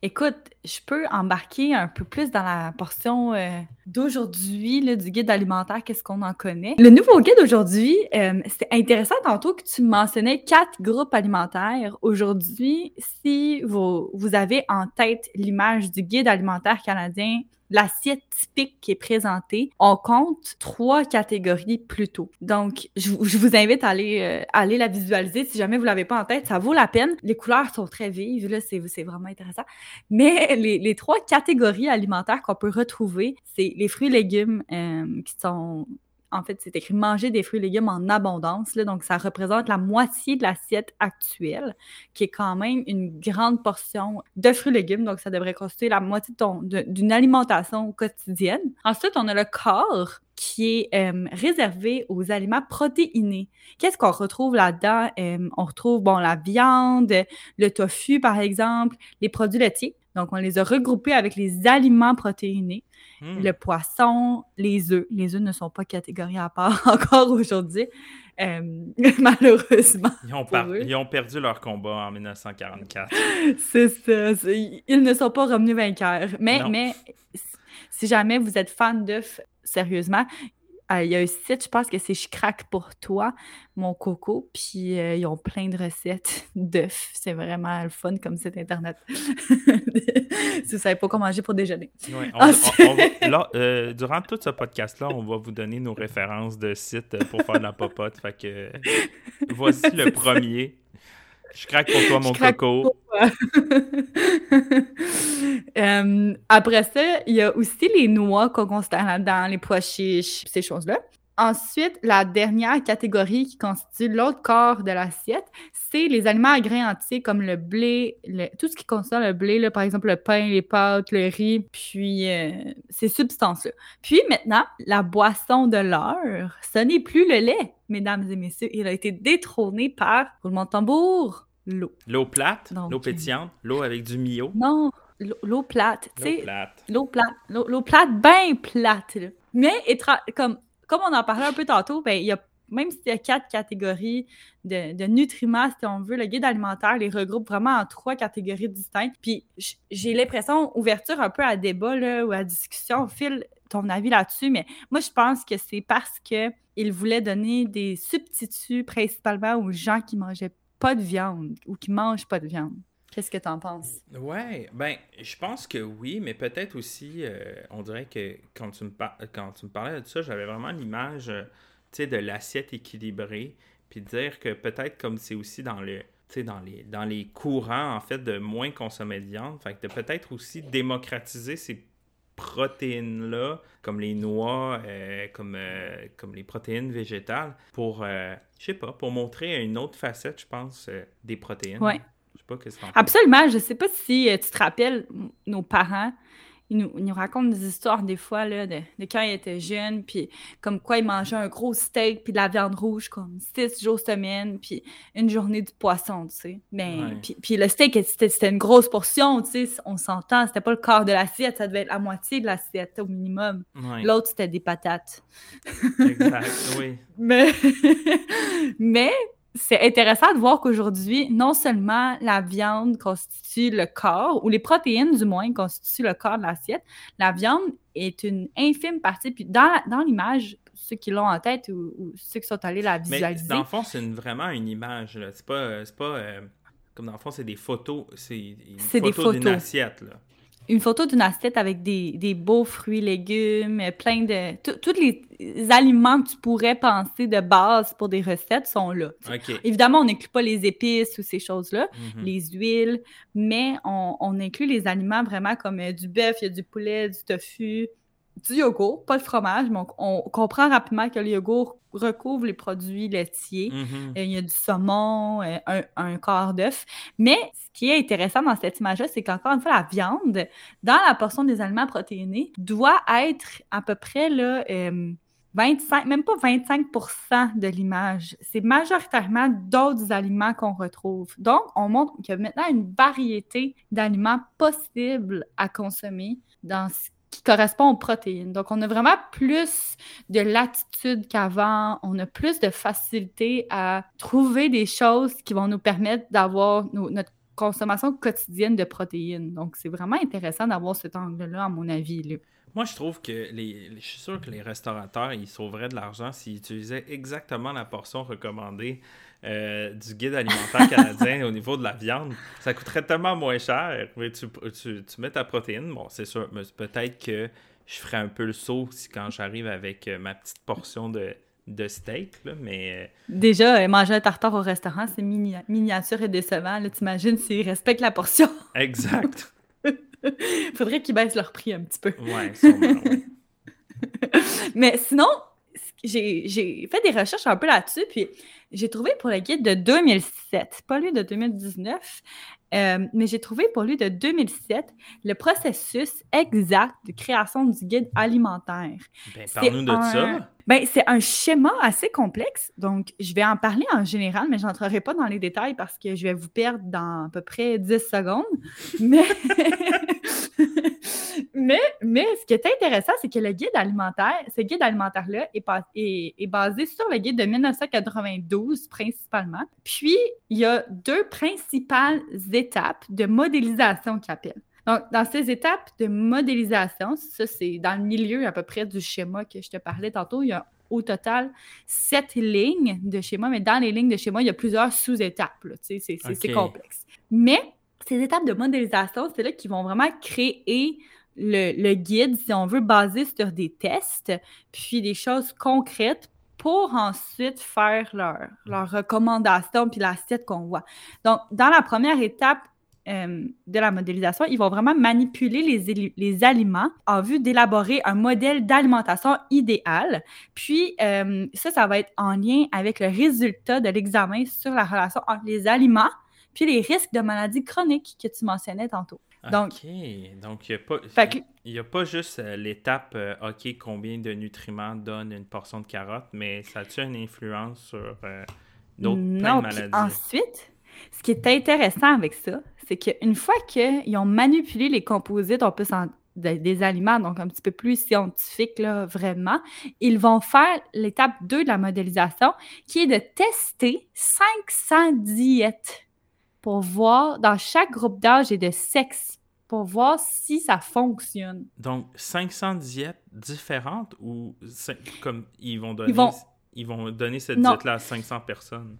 écoute, je peux embarquer un peu plus dans la portion euh, d'aujourd'hui du guide alimentaire, qu'est-ce qu'on en connaît? Le nouveau guide aujourd'hui, euh, c'est intéressant tantôt que tu mentionnais quatre groupes alimentaires. Aujourd'hui, si vous, avez en tête l'image du guide alimentaire canadien, l'assiette typique qui est présentée, on compte trois catégories plutôt. Donc, je, vous- invite à aller, euh, aller la visualiser. Si jamais vous l'avez pas en tête, ça vaut la peine. Les couleurs sont très vives, là, c'est vraiment intéressant. Mais les, trois catégories alimentaires qu'on peut retrouver, c'est les fruits et légumes euh, qui sont... En fait, c'est écrit manger des fruits et légumes en abondance. Donc, ça représente la moitié de l'assiette actuelle, qui est quand même une grande portion de fruits et légumes. Donc, ça devrait constituer la moitié d'une alimentation quotidienne. Ensuite, on a le corps qui est euh, réservé aux aliments protéinés. Qu'est-ce qu'on retrouve là-dedans? Euh, on retrouve, bon, la viande, le tofu, par exemple, les produits laitiers. Donc, on les a regroupés avec les aliments protéinés, Hmm. le poisson, les œufs. Les œufs ne sont pas catégories à part [LAUGHS] encore aujourd'hui, euh, [LAUGHS] malheureusement. Ils ont, pour par- eux. ils ont perdu leur combat en 1944. [LAUGHS] C'est ça. Ils ne sont pas revenus vainqueurs. Mais, Non. mais si jamais vous êtes fan d'œufs, sérieusement, il y a un site, je pense que c'est Je craque pour toi, mon coco, puis euh, ils ont plein de recettes [LAUGHS] d'œufs. C'est vraiment le fun comme site internet. [LAUGHS] si vous savez pas quoi manger pour déjeuner. Ouais, [LAUGHS] on- Ah, on- on va- là, euh, durant tout ce podcast-là, on va vous donner nos références de sites pour faire de la popote. Fait que euh, voici le premier. Je craque pour toi, mon coco. [LAUGHS] Euh, après ça, il y a aussi les noix qu'on considère là-dedans, les pois chiches, ces choses-là. Ensuite, la dernière catégorie qui constitue l'autre corps de l'assiette, c'est les aliments à grains entiers comme le blé, le- tout ce qui concerne le blé, là, par exemple le pain, les pâtes, le riz, puis euh, ces substances-là. Puis maintenant, la boisson de l'heure, ce n'est plus le lait, mesdames et messieurs. Il a été détrôné par, roulement de tambour, l'eau. L'eau plate, l'eau pétillante, l'eau avec du mio. Non, l'eau plate. Tu L'eau plate. l'eau plate. L'eau plate, bien plate. là. Mais comme, comme on en parlait un peu tantôt, ben, même s'il y a quatre catégories de, nutriments, si on veut, le guide alimentaire les regroupe vraiment en trois catégories distinctes. Puis j'ai l'impression, ouverture un peu à débat ou à discussion, Phil, ton avis là-dessus, mais moi, je pense que c'est parce que il voulait donner des substituts principalement aux gens qui mangeaient pas de viande ou qui mangent pas de viande. Qu'est-ce que tu en penses? Ouais, ben, je pense que oui, mais peut-être aussi, euh, on dirait que quand tu me, par- quand tu me parlais de ça, j'avais vraiment l'image, euh, tu sais, de l'assiette équilibrée, puis dire que peut-être comme c'est aussi dans le, dans les, dans les courants, en fait, de moins consommer de viande, fait que de peut-être aussi démocratiser ces protéines-là, comme les noix, euh, comme, euh, comme les protéines végétales, pour, euh, je sais pas, pour montrer une autre facette, je pense, des protéines. Ouais. Pas qu'est-ce qu'on Absolument. Je sais pas si euh, tu te rappelles, nos parents, ils nous, ils nous racontent des histoires des fois là, de, de quand ils étaient jeunes, puis comme quoi ils mangeaient un gros steak puis de la viande rouge comme six jours semaine, puis une journée du poisson, tu sais. Ben, Ouais. puis, puis le steak, c'était c'était une grosse portion, tu sais, on s'entend, c'était pas le quart de l'assiette, ça devait être la moitié de l'assiette au minimum. Ouais. L'autre, c'était des patates. Exact, oui. [LAUGHS] Mais, [LAUGHS] mais c'est intéressant de voir qu'aujourd'hui, non seulement la viande constitue le corps, ou les protéines du moins constituent le corps de l'assiette, la viande est une infime partie. Puis dans, la- dans l'image, ceux qui l'ont en tête ou, ou ceux qui sont allés la Mais visualiser, dans le fond, c'est une- vraiment une image. là. C'est pas, euh, c'est pas euh, comme dans le fond, c'est des photos. C'est une C'est des photo d'une photos. assiette. Là. Une photo d'une assiette avec des, des beaux fruits, légumes, euh, plein de... Tous les aliments que tu pourrais penser de base pour des recettes sont là. Évidemment, on n'inclut pas les épices ou ces choses-là. Mhm. les huiles, mais on, on inclut les aliments vraiment comme euh, du bœuf, il y a du poulet, du tofu, du yogourt, pas de fromage, mais on, comprend rapidement que le yogourt recouvre les produits laitiers. Mhm. Euh, il y a du saumon, euh, un, un quart d'œuf. Mais ce qui est intéressant dans cette image-là, c'est qu'encore une fois, la viande, dans la portion des aliments protéinés, doit être à peu près là, 25, même pas 25 de l'image. C'est majoritairement d'autres aliments qu'on retrouve. Donc, on montre qu'il y a maintenant une variété d'aliments possibles à consommer dans ce qui correspond aux protéines. Donc, on a vraiment plus de latitude qu'avant. On a plus de facilité à trouver des choses qui vont nous permettre d'avoir notre consommation quotidienne de protéines. Donc, c'est vraiment intéressant d'avoir cet angle-là, à mon avis. Moi, je trouve que les, je suis sûr que les restaurateurs, ils sauveraient de l'argent s'ils utilisaient exactement la portion recommandée euh, du guide alimentaire canadien au niveau de la viande. Ça coûterait tellement moins cher. Mais tu, tu, tu mets ta protéine, bon, c'est sûr, mais peut-être que je ferais un peu le saut si quand j'arrive avec euh, ma petite portion de, de steak, là, mais... Euh, Déjà, manger un tartare au restaurant, c'est miniature et décevant. T'imagines s'ils respectent la portion. exact. [LAUGHS] Faudrait qu'ils baissent leur prix un petit peu. Ouais, sûrement, [LAUGHS] Mais sinon, j'ai fait des recherches un peu là-dessus, puis j'ai trouvé pour le guide de 2007, pas lui de 2019, euh, mais j'ai trouvé pour lui de 2007 le processus exact de création du guide alimentaire. Ben, parle-nous de ça. Ben, c'est un schéma assez complexe, donc je vais en parler en général, mais je n'entrerai pas dans les détails parce que je vais vous perdre dans à peu près 10 secondes. [LAUGHS] Mais, mais, ce qui est intéressant, c'est que le guide alimentaire, ce guide alimentaire-là est, basé sur le guide de 1992 principalement. Puis, il y a deux principales étapes de modélisation qu'il appelle. Donc, dans ces étapes de modélisation, ça c'est dans le milieu à peu près du schéma que je te parlais tantôt, il y a au total sept lignes de schéma, mais dans les lignes de schéma, il y a plusieurs sous-étapes. C'est complexe. Mais ces étapes de modélisation, c'est là qui vont vraiment créer le, guide, si on veut, basé sur des tests, puis des choses concrètes pour ensuite faire leurs leur recommandations puis l'assiette qu'on voit. Donc, dans la première étape, euh, de la modélisation, ils vont vraiment manipuler les, les aliments en vue d'élaborer un modèle d'alimentation idéal. Puis, euh, ça, ça va être en lien avec le résultat de l'examen sur la relation entre les aliments puis les risques de maladies chroniques que tu mentionnais tantôt. Donc, OK. Donc, il n'y a, pas juste euh, l'étape, OK, combien de nutriments donne une portion de carotte, mais ça a-tu une influence sur d'autres maladies? Ensuite, ce qui est intéressant avec ça, c'est qu'une fois qu'ils ont manipulé les composites, on peut des aliments, donc un petit peu plus scientifiques, là, vraiment, ils vont faire l'étape 2 de la modélisation, qui est de tester 500 diètes pour voir dans chaque groupe d'âge et de sexe, pour voir si ça fonctionne. Donc, 500 diètes différentes ou comme ils vont donner, ils vont, donner cette diète-là à 500 personnes?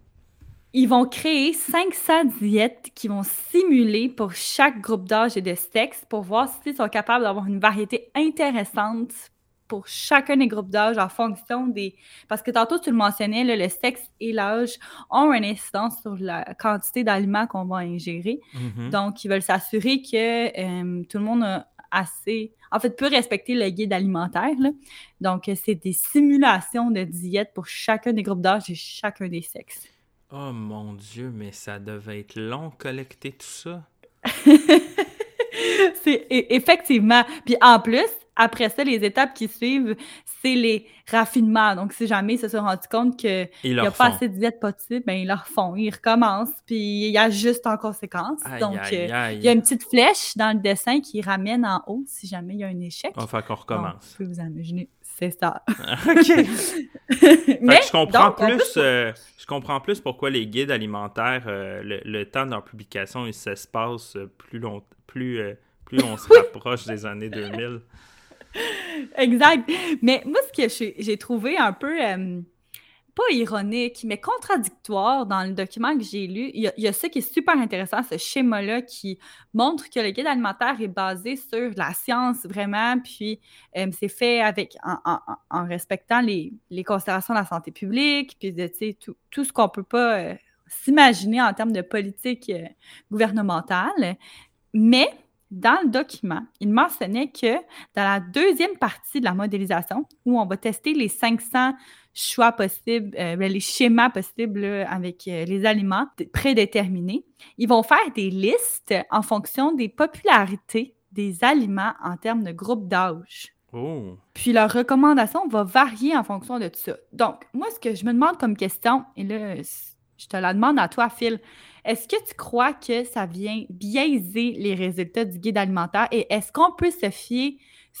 Ils vont créer 500 diètes qui vont simuler pour chaque groupe d'âge et de sexe pour voir s'ils sont capables d'avoir une variété intéressante pour chacun des groupes d'âge en fonction des... Parce que tantôt, tu le mentionnais, le sexe et l'âge ont une incidence sur la quantité d'aliments qu'on va ingérer. Mm-hmm. Donc, ils veulent s'assurer que euh, tout le monde a assez... En fait, peut respecter le guide alimentaire. Donc, c'est des simulations de diètes pour chacun des groupes d'âge et chacun des sexes. Oh mon Dieu, mais ça devait être long collecter tout ça. [LAUGHS] c'est effectivement. Puis en plus, après ça, les étapes qui suivent, c'est les raffinements. Donc, si jamais ils se sont rendus compte qu'il n'y a pas assez de diète possible, ben, ils leur font. Ils recommencent, puis ils ajustent en conséquence. Donc, euh, il y a une petite flèche dans le dessin qui ramène en haut si jamais il y a un échec. Va qu'on recommence. vous imaginer. C'est ça. [LAUGHS] [LAUGHS] OK. [LAUGHS] Mais, je comprends plus. Euh, je comprends plus pourquoi les guides alimentaires, euh, le, temps de leur publication, il s'espace plus long, plus, plus on se rapproche des années 2000. exact. Mais moi, ce que j'ai trouvé un peu, euh, pas ironique, mais contradictoire dans le document que j'ai lu, il y, a ça qui est super intéressant, ce schéma-là qui montre que le guide alimentaire est basé sur la science vraiment, puis euh, c'est fait avec en, respectant les, considérations de la santé publique, puis de, tout, tout ce qu'on peut pas euh, s'imaginer en termes de politique gouvernementale. Mais dans le document, il mentionnait que dans la deuxième partie de la modélisation, où on va tester les 500 choix possibles, euh, ben, les schémas possibles avec euh, les aliments prédéterminés, ils vont faire des listes en fonction des popularités des aliments en termes de groupe d'âge. Oh. Puis leur recommandation va varier en fonction de tout ça. Donc, moi, ce que je me demande comme question, et là, je te la demande à toi, Phil, est-ce que tu crois que ça vient biaiser les résultats du guide alimentaire? Et est-ce qu'on peut se fier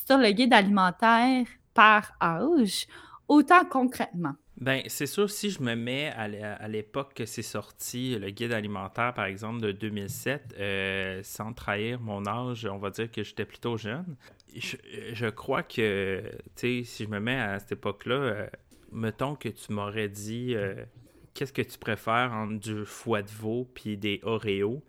sur le guide alimentaire par âge autant concrètement? Ben, c'est sûr, si je me mets à l'époque que c'est sorti, le guide alimentaire, par exemple, de 2007, euh, sans trahir mon âge, on va dire que j'étais plutôt jeune. Je, crois que, tu sais, si je me mets à cette époque-là, euh, mettons que tu m'aurais dit euh, qu'est-ce que tu préfères entre du foie de veau puis des Oreos,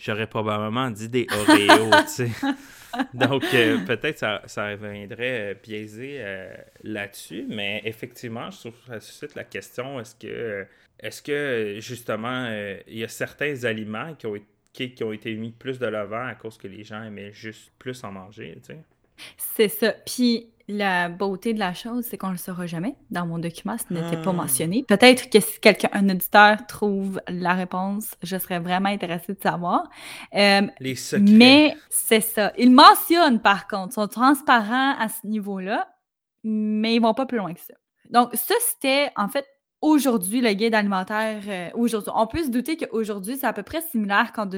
j'aurais probablement dit des Oreos, tu sais. [LAUGHS] Donc, euh, peut-être ça, ça reviendrait biaisé euh, là-dessus, mais effectivement, je trouve que ça suscite la question est-ce que, est-ce que justement, euh, il y a certains aliments qui ont, qui, qui, ont été mis plus de l'avant à cause que les gens aimaient juste plus en manger, tu sais? C'est ça. Puis, la beauté de la chose, c'est qu'on ne le saura jamais. Dans mon document, ce n'était pas ah. mentionné. Peut-être que si quelqu'un, un auditeur, trouve la réponse, je serais vraiment intéressée de savoir. Euh, Les secrets. Mais c'est ça. Ils mentionnent, par contre, sont transparents à ce niveau-là, mais ils vont pas plus loin que ça. Donc, ça, c'était en fait aujourd'hui le guide alimentaire. Euh, aujourd'hui. On peut se douter qu'aujourd'hui, c'est à peu près similaire qu'en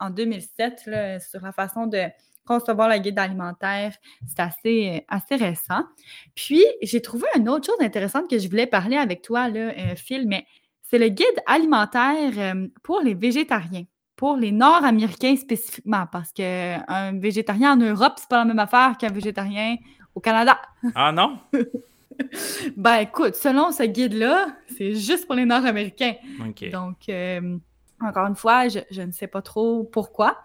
en 2007 là, sur la façon de concevoir la guide alimentaire. C'est assez, assez récent. Puis, j'ai trouvé une autre chose intéressante que je voulais parler avec toi, là, euh, Phil, mais c'est le guide alimentaire euh, pour les végétariens, pour les Nord-Américains spécifiquement, parce qu'un végétarien en Europe, c'est pas la même affaire qu'un végétarien au Canada. Ah non? [LAUGHS] ben écoute, selon ce guide-là, c'est juste pour les Nord-Américains. Donc, euh, encore une fois, je, je, ne sais pas trop pourquoi.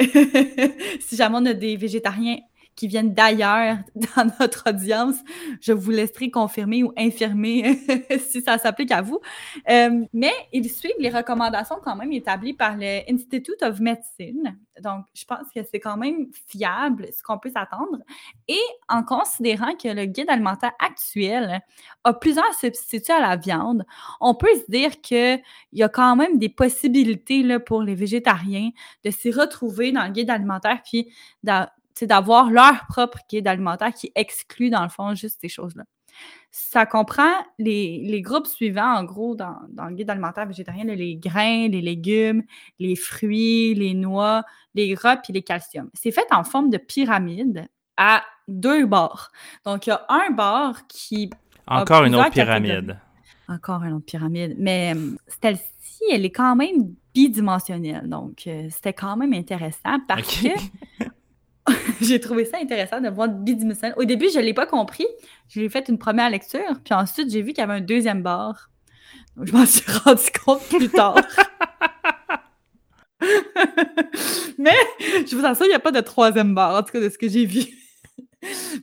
[LAUGHS] si jamais on a des végétariens qui viennent d'ailleurs [LAUGHS] dans notre audience, je vous laisserai confirmer ou infirmer [LAUGHS] si ça s'applique à vous. Euh, mais ils suivent les recommandations quand même établies par le Institute of Medicine. Donc, je pense que c'est quand même fiable ce qu'on peut s'attendre. Et en considérant que le guide alimentaire actuel a plusieurs substituts à la viande, on peut se dire qu'il y a quand même des possibilités là, pour les végétariens de s'y retrouver dans le guide alimentaire puis d'avoir leur propre guide alimentaire qui exclut, dans le fond, juste ces choses-là. Ça comprend les, groupes suivants, en gros, dans, le guide alimentaire végétarien, les grains, les légumes, les fruits, les noix, les gras puis les calciums. C'est fait en forme de pyramide à deux bords. Donc, il y a un bord qui. Encore une autre pyramide. Encore une autre pyramide. Mais euh, celle-ci, elle est quand même bidimensionnelle. Donc, euh, c'était quand même intéressant parce que [LAUGHS] [LAUGHS] j'ai trouvé ça intéressant de voir bidimensionnel. Au début, je ne l'ai pas compris. J'ai fait une première lecture, puis ensuite, j'ai vu qu'il y avait un deuxième bar. Donc, je m'en suis [LAUGHS] rendu compte plus tard. [LAUGHS] Mais je vous assure, il n'y a pas de troisième bar, en tout cas, de ce que j'ai vu.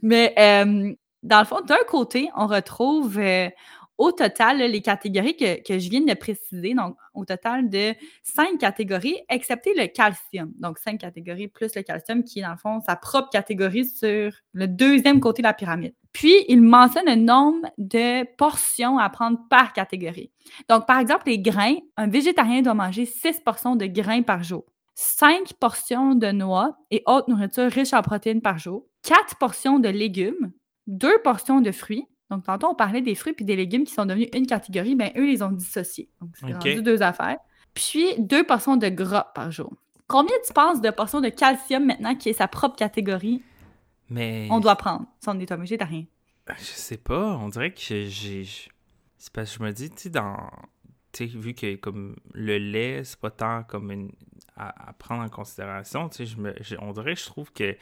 Mais euh, dans le fond, d'un côté, on retrouve euh, au total, les catégories que, je viens de préciser, donc au total de cinq catégories, excepté le calcium. Donc cinq catégories plus le calcium qui est dans le fond sa propre catégorie sur le deuxième côté de la pyramide. Puis, il mentionne un nombre de portions à prendre par catégorie. Donc, par exemple, les grains, un végétarien doit manger six portions de grains par jour, cinq portions de noix et autres nourritures riches en protéines par jour, quatre portions de légumes, deux portions de fruits, donc, tantôt, on parlait des fruits et des légumes qui sont devenus une catégorie, bien, eux, ils ont dissocié. Donc, c'est rendu deux affaires. Puis, deux portions de gras par jour. Combien tu penses de portions de calcium maintenant qui est sa propre catégorie? Mais... on doit prendre si on est un végétarien? Je sais pas. On dirait que j'ai... C'est parce que je me dis, tu sais, dans... Tu sais, vu que comme le lait, c'est pas tant comme une... à, prendre en considération, tu sais, je me... on dirait que je trouve que...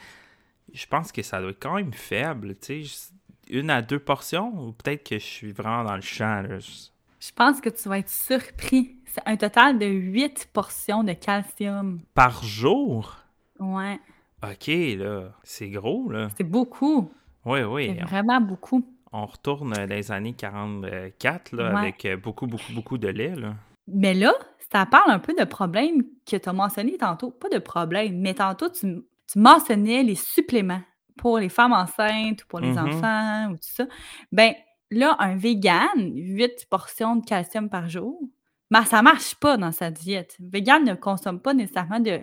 Je pense que ça doit être quand même faible, tu sais une à deux portions ou peut-être que je suis vraiment dans le champ. Je pense que tu vas être surpris. C'est un total de huit portions de calcium. Par jour? Ouais. OK, là. C'est gros, là. C'est beaucoup. Oui, oui. C'est vraiment beaucoup. On retourne dans les années 44, là, avec beaucoup, beaucoup, beaucoup de lait, là. Mais là, ça parle un peu de problème que tu as mentionné tantôt. Pas de problème, mais tantôt, tu, tu mentionnais les suppléments pour les femmes enceintes ou pour les Mhm. enfants ou tout ça. Ben là, un vegan, 8 portions de calcium par jour, ben, ça marche pas dans sa diète. Vegan ne consomme pas nécessairement de,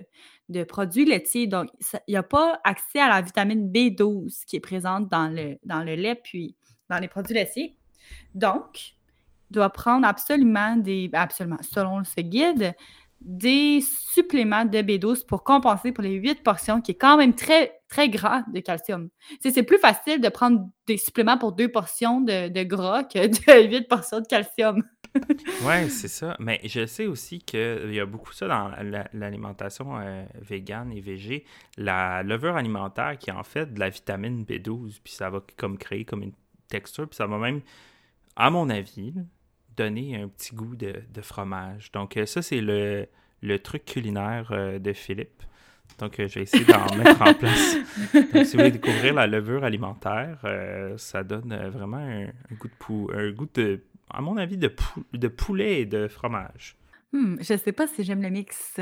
de produits laitiers, donc il n'y a pas accès à la vitamine B12 qui est présente dans le, dans le lait puis dans les produits laitiers. Donc, il doit prendre absolument des, ben, absolument, selon ce guide, des suppléments de B12 pour compenser pour les 8 portions, qui est quand même très, très gras de calcium. C'est plus facile de prendre des suppléments pour deux portions de, de gras que de [LAUGHS] 8 portions de calcium. [LAUGHS] Ouais, c'est ça. Mais je sais aussi qu'il y a beaucoup ça dans la- l'alimentation euh, végane et végé. La levure alimentaire qui est en fait de la vitamine B12, puis ça va comme créer comme une texture, puis ça va même, à mon avis, donner un petit goût de, de fromage. Donc euh, ça, c'est le, le truc culinaire euh, de Philippe. Donc euh, je vais essayer d'en [LAUGHS] mettre en place. Donc, si vous voulez découvrir la levure alimentaire, euh, ça donne vraiment un, un goût de pou un goût de, à mon avis, de, pou- de poulet et de fromage. Hmm, je sais pas si j'aime le mix.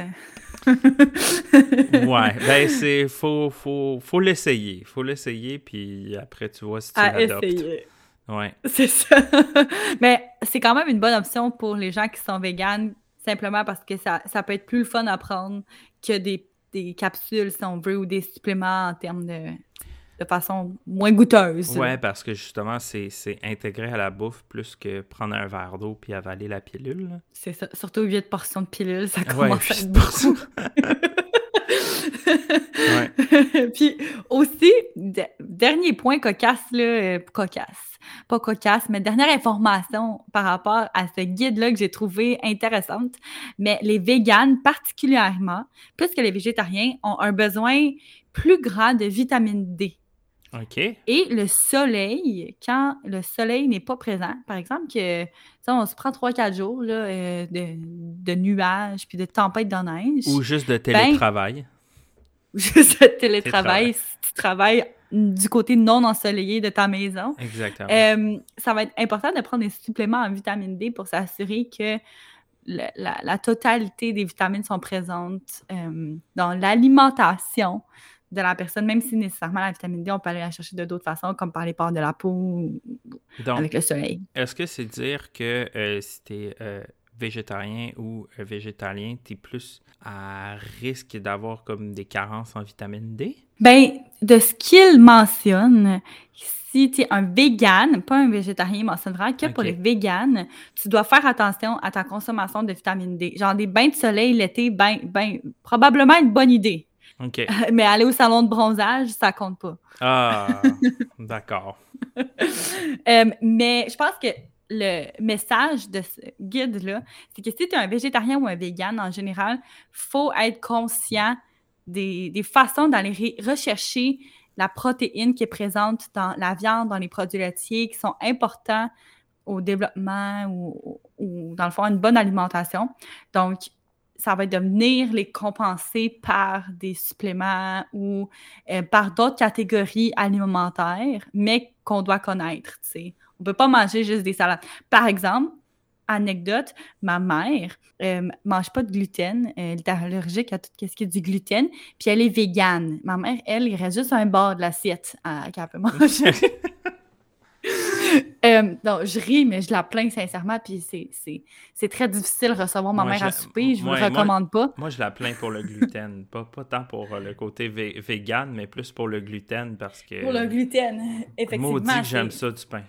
Ouais, [LAUGHS] ben c'est faut faut faut l'essayer, faut l'essayer puis après tu vois si tu l'adoptes. Ouais. C'est ça. [LAUGHS] Mais c'est quand même une bonne option pour les gens qui sont véganes, simplement parce que ça, ça peut être plus le fun à prendre que des, des capsules, si on veut, ou des suppléments en termes de, de façon moins goûteuse. Ouais, parce que justement c'est intégré à la bouffe plus que prendre un verre d'eau puis avaler la pilule. C'est ça. Surtout 8 portions de pilules, ça Ouais, commence à puis être beaucoup. [LAUGHS] Ouais. [LAUGHS] Puis aussi, de- dernier point cocasse, là, euh, cocasse, pas cocasse, mais dernière information par rapport à ce guide-là que j'ai trouvé intéressante. Mais les véganes, particulièrement, plus que les végétariens, ont un besoin plus grand de vitamine D. OK. Et le soleil, quand le soleil n'est pas présent, par exemple, que ça, on se prend 3-4 jours là, euh, de, de nuages puis de tempêtes de neige. Ou juste de Ben, télétravail. [LAUGHS] juste le télétravail, Télétravail. si tu travailles du côté non ensoleillé de ta maison. Exactement. Euh, ça va être important de prendre des suppléments en vitamine D pour s'assurer que le- la, la totalité des vitamines sont présentes euh, dans l'alimentation de la personne, même si nécessairement la vitamine D, on peut aller la chercher de d'autres façons, comme par les pores de la peau ou Donc avec le soleil. Est-ce que c'est dire que euh, si tu es végétarien ou euh, végétalien, tu es plus à risque d'avoir comme des carences en vitamine D? Ben, de ce qu'il mentionne, si tu es un vegan, pas un végétarien, il mentionne vraiment que pour les véganes, tu dois faire attention à ta consommation de vitamine D. Genre des bains de soleil l'été, ben, ben, probablement une bonne idée. OK. [LAUGHS] Mais aller au salon de bronzage, ça compte pas. Ah, [LAUGHS] d'accord. Euh, mais je pense que le message de ce guide-là, c'est que si tu es un végétarien ou un vegan, en général, faut être conscient des, des façons d'aller rechercher la protéine qui est présente dans la viande, dans les produits laitiers, qui sont importants au développement ou, ou dans le fond, une bonne alimentation. Donc, ça va être de venir les compenser par des suppléments ou euh, par d'autres catégories alimentaires, mais qu'on doit connaître. tu sais. On ne peut pas manger juste des salades. Par exemple, anecdote, ma mère ne mange pas de gluten. Elle est allergique à tout ce qui est du gluten. Puis elle est végane. Ma mère, elle, il reste juste un bord de l'assiette euh, qu'elle peut manger. [LAUGHS] Euh, donc, je ris, mais je la plains sincèrement. Puis c'est- très difficile de recevoir ma Moi, mère à souper. Je ne vous moi- recommande pas. Moi, je la plains pour le gluten. [LAUGHS] pas, pas tant pour euh, le côté vé- vegan, mais plus pour le gluten parce que. Pour le gluten, effectivement. Maudit que j'aime ça du pain.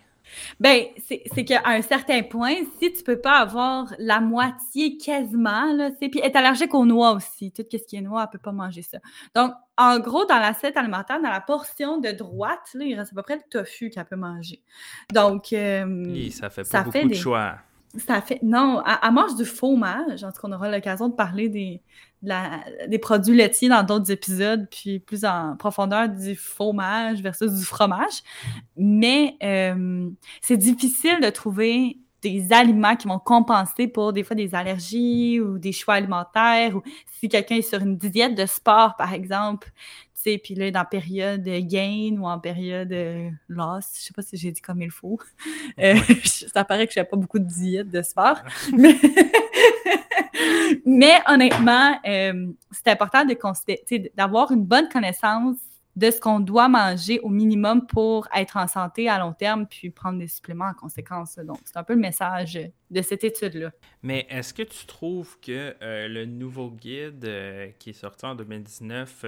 Ben, c'est c'est qu'à un certain point, si tu peux pas avoir la moitié quasiment, là, sais, puis est allergique aux noix aussi. Tout ce qui est noix, elle peut pas manger ça. Donc, en gros, dans l'assiette alimentaire, dans la portion de droite, là, il reste à peu près le tofu qu'elle peut manger. Donc, euh, Hi, ça fait pas ça beaucoup fait de des- choix. ça fait. Non, elle, elle mange du fromage. En tout cas, on aura l'occasion de parler des, de la- des produits laitiers dans d'autres épisodes, puis plus en profondeur du fromage versus du fromage. Mais euh, c'est difficile de trouver des aliments qui vont compenser pour des fois des allergies ou des choix alimentaires ou si quelqu'un est sur une diète de sport, par exemple, tu sais, puis là, dans période gain ou en période euh, loss, je sais pas si j'ai dit comme il faut. Euh, [LAUGHS] ça paraît que je fais pas beaucoup de diète de sport. mais [LAUGHS] Mais honnêtement, euh, c'est important de d'avoir une bonne connaissance de ce qu'on doit manger au minimum pour être en santé à long terme, puis prendre des suppléments en conséquence. Donc, c'est un peu le message de cette étude-là. Mais est-ce que tu trouves que euh, le nouveau guide euh, qui est sorti en 2019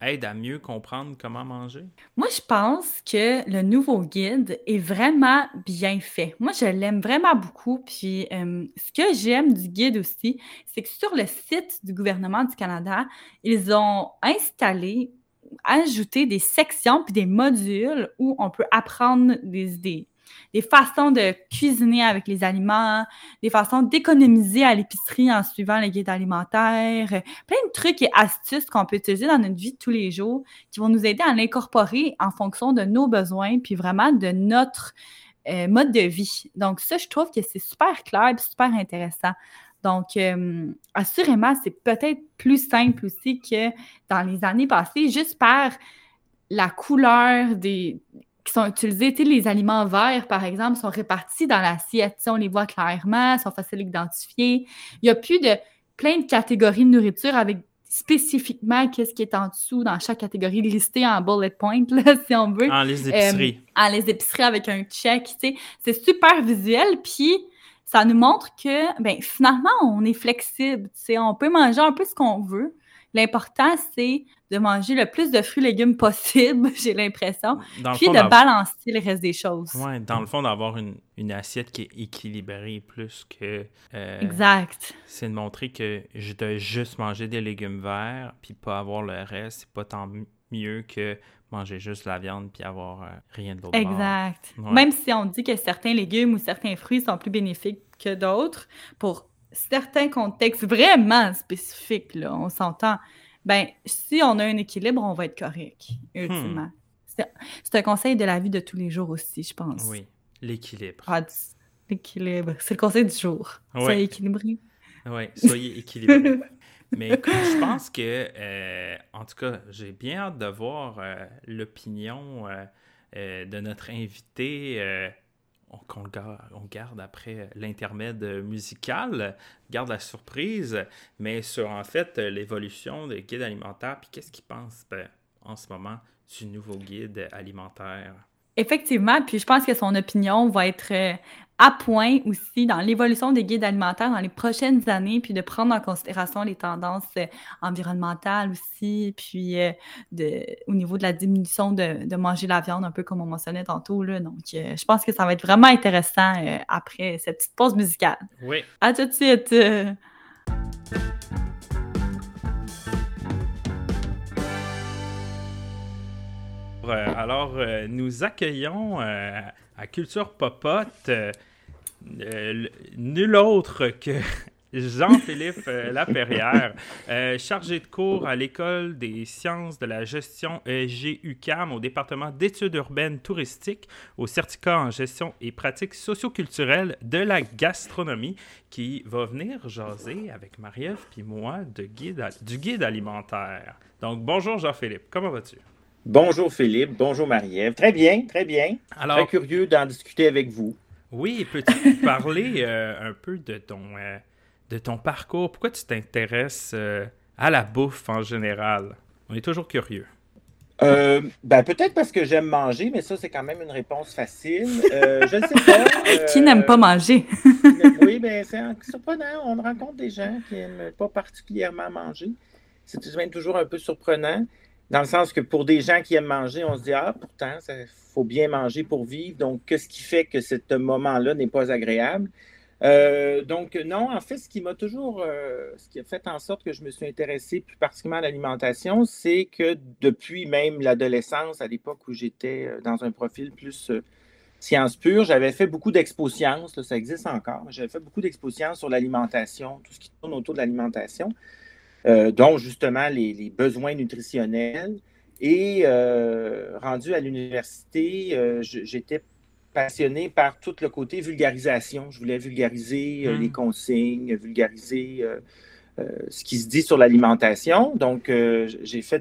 aide à mieux comprendre comment manger? Moi, je pense que le nouveau guide est vraiment bien fait. Moi, je l'aime vraiment beaucoup. Puis, euh, ce que j'aime du guide aussi, c'est que sur le site du gouvernement du Canada, ils ont installé, ajouté des sections puis des modules où on peut apprendre des idées des façons de cuisiner avec les aliments, des façons d'économiser à l'épicerie en suivant les guides alimentaires, plein de trucs et astuces qu'on peut utiliser dans notre vie de tous les jours qui vont nous aider à l'incorporer en fonction de nos besoins, puis vraiment de notre euh, mode de vie. Donc ça, je trouve que c'est super clair et super intéressant. Donc, euh, assurément, c'est peut-être plus simple aussi que dans les années passées, juste par la couleur des, qui sont utilisés. les aliments verts, par exemple, sont répartis dans l'assiette. on les voit clairement, sont faciles à identifier. Il n'y a plus de plein de catégories de nourriture avec spécifiquement qu'est-ce qui est en dessous dans chaque catégorie listée en bullet point, [LAUGHS] si on veut. En les épiceries. Euh, en les épiceries avec un check, C'est super visuel, puis ça nous montre que, ben, finalement, on est flexible, On peut manger un peu ce qu'on veut. L'important, c'est de manger le plus de fruits et légumes possible, [LAUGHS] j'ai l'impression, puis de balancer le reste des choses. Oui, dans le fond, d'avoir une, assiette qui est équilibrée plus que... Euh, exact. C'est de montrer que je dois juste manger des légumes verts, puis pas avoir le reste. C'est pas tant mieux que manger juste la viande puis avoir euh, rien d'autre. Exact. Même si on dit que certains légumes ou certains fruits sont plus bénéfiques que d'autres, pour certains contextes vraiment spécifiques, là, on s'entend ben si on a un équilibre, on va être correct, ultimement. Hmm. C'est un conseil de la vie de tous les jours aussi, je pense. Oui, l'équilibre. Ah, l'équilibre. C'est le conseil du jour. Soyez équilibré. Oui, soyez équilibré. Mais je pense que, euh, en tout cas, j'ai bien hâte de voir euh, l'opinion euh, de notre invité qu'on on garde après l'intermède musical, garde la surprise, mais sur en fait l'évolution des guides alimentaires, puis qu'est-ce qu'il pense ben, en ce moment du nouveau guide alimentaire? Effectivement, puis je pense que son opinion va être euh, à point aussi dans l'évolution des guides alimentaires dans les prochaines années, puis de prendre en considération les tendances euh, environnementales aussi, puis euh, de, au niveau de la diminution de, manger la viande, un peu comme on mentionnait tantôt. Là. Donc, je pense que ça va être vraiment intéressant après cette petite pause musicale. Oui. À tout de suite. Alors, euh, nous accueillons euh, à Culture Popote nul autre que [LAUGHS] Jean-Philippe Laperrière, chargé de cours à l'École des sciences de la gestion ESG-UCAM au département d'études urbaines touristiques au certificat en gestion et pratiques socioculturelles de la gastronomie qui va venir jaser avec Marie-Ève puis moi de guide du guide alimentaire. Donc, bonjour Jean-Philippe, comment vas-tu? Bonjour Philippe, bonjour Marie-Ève. Très bien, très bien. Alors, très curieux d'en discuter avec vous. Oui, peux-tu parler [LAUGHS] euh, un peu de ton, euh, de ton parcours? Pourquoi tu t'intéresses euh, à la bouffe en général? On est toujours curieux. ben, peut-être parce que j'aime manger, mais ça, c'est quand même une réponse facile. je ne sais pas. [LAUGHS] qui n'aime pas manger? [LAUGHS] oui, mais c'est surprenant. On rencontre des gens qui n'aiment pas particulièrement manger. C'est toujours un peu surprenant. Dans le sens que pour des gens qui aiment manger, on se dit Ah, pourtant, il faut bien manger pour vivre. Donc, qu'est-ce qui fait que ce moment-là n'est pas agréable? Euh, donc, non, en fait, ce qui m'a toujours, euh, ce qui a fait en sorte que je me suis intéressé plus particulièrement à l'alimentation, c'est que depuis même l'adolescence, à l'époque où j'étais euh, dans un profil plus sciences pures, j'avais fait beaucoup d'expo sciences, ça existe encore, j'avais fait beaucoup d'expo sciences sur l'alimentation, tout ce qui tourne autour de l'alimentation. Euh, dont justement les, besoins nutritionnels. Et euh, rendu à l'université, euh, j'étais passionné par tout le côté vulgarisation. Je voulais vulgariser hmm. les consignes, vulgariser ce qui se dit sur l'alimentation. Donc, j'ai fait